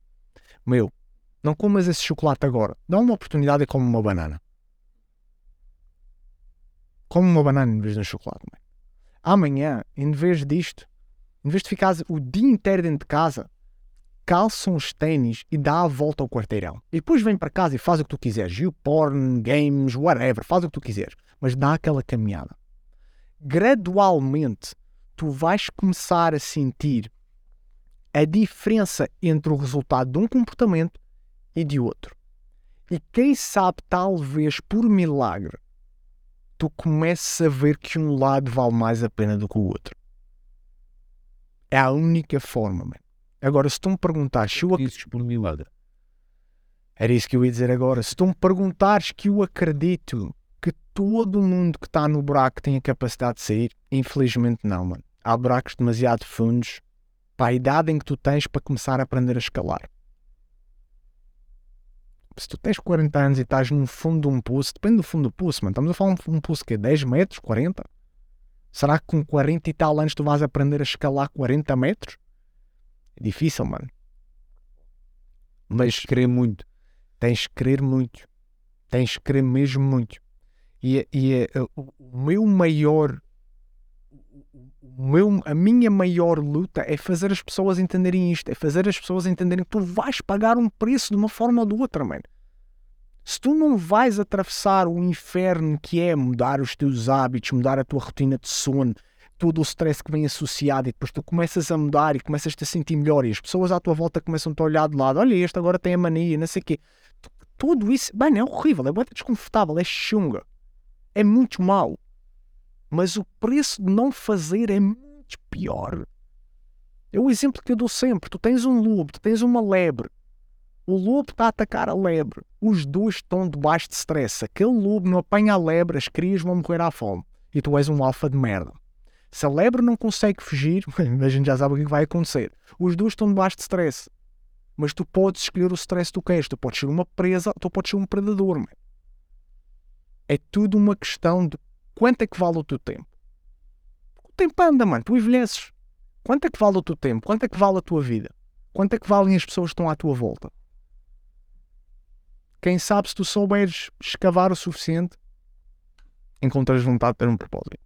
Meu, não comas esse chocolate agora. Dá uma oportunidade e come uma banana. Come uma banana em vez de um chocolate, mano. Amanhã, em vez disto, em vez de ficares o dia inteiro dentro de casa, calça uns ténis e dá a volta ao quarteirão. E depois vem para casa e faz o que tu quiseres. YouPorn, games, whatever. Faz o que tu quiseres. Mas dá aquela caminhada. Gradualmente, tu vais começar a sentir a diferença entre o resultado de um comportamento e de outro. E quem sabe, talvez por milagre, tu comeces a ver que um lado vale mais a pena do que o outro. É a única forma, mano. Agora, se tu me perguntares se eu ac- Dizes por milagre. Era isso que eu ia dizer agora. Se tu me perguntares que eu acredito que todo mundo que está no buraco tem a capacidade de sair, infelizmente não, mano. Há buracos demasiado fundos para a idade em que tu tens para começar a aprender a escalar. Se tu tens 40 anos e estás no fundo de um poço, depende do fundo do poço, mano. Estamos a falar de um poço que é 10 metros, 40? Será que com 40 e tal anos tu vais aprender a escalar 40 metros? É difícil, mano. Mas Querer muito. tens que querer muito. Tens que querer mesmo muito. E, é- e é, o meu maior. Meu, a minha maior luta é fazer as pessoas entenderem isto. É fazer as pessoas entenderem que tu vais pagar um preço de uma forma ou de outra, mano. Se tu não vais atravessar o inferno que é mudar os teus hábitos, mudar a tua rotina de sono, todo o stress que vem associado e depois tu começas a mudar e começas -te a sentir melhor e as pessoas à tua volta começam -te a olhar de lado, olha este agora tem a mania, não sei o quê. Tudo isso, bem, é horrível, é muito desconfortável, é chunga, é muito mau. Mas o preço de não fazer é muito pior. É o exemplo que eu dou sempre. Tu tens um lobo, tu tens uma lebre. O lobo está a atacar a lebre. Os dois estão debaixo de stress. Aquele lobo não apanha a lebre, as crias vão morrer à fome. E tu és um alfa de merda. Se a lebre não consegue fugir, a gente já sabe o que vai acontecer. Os dois estão debaixo de stress. Mas tu podes escolher o stress que tu queres. Tu podes ser uma presa, tu podes ser um predador. Man. É tudo uma questão de quanto é que vale o teu tempo. O tempo anda, mano. Tu envelheces. Quanto é que vale o teu tempo? Quanto é que vale a tua vida? Quanto é que valem as pessoas que estão à tua volta? Quem sabe se tu souberes escavar o suficiente, encontras vontade de ter um propósito.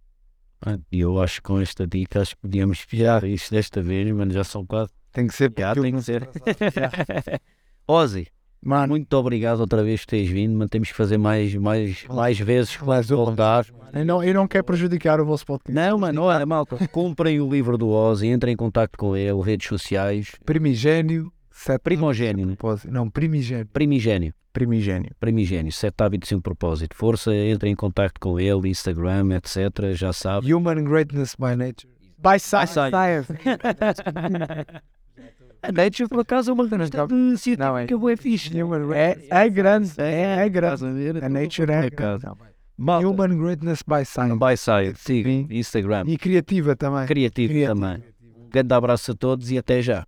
E eu acho que com esta dica acho que podíamos espiar isto desta vez, mano. Já são quase. Tem que ser. Já, tem que ser. Ozzy, Mano. muito obrigado outra vez por teres vindo. Mas temos que fazer mais, mais, mais vezes mais voltar. Eu não, eu não quero prejudicar o vosso podcast. Não, mano, olha, malta. Comprem o livro do Ozzy, entrem em contato com ele, redes sociais. Primigênio. Sete Primogênio, né? Não, primigênio. Primigênio. Primigênio. Primigênio. Sete hábitos e um propósito. Força, entre em contato com ele, Instagram, etc. Já sabe. Human Greatness by Nature. By Science. A Nature, por acaso, é uma revista de científica boa fixe. É, é grande. É, é grande. A Nature é grande. Human Greatness by Science. By Science, sim. Instagram. E criativa também. Criativa, criativa. também. Grande abraço a todos e até já.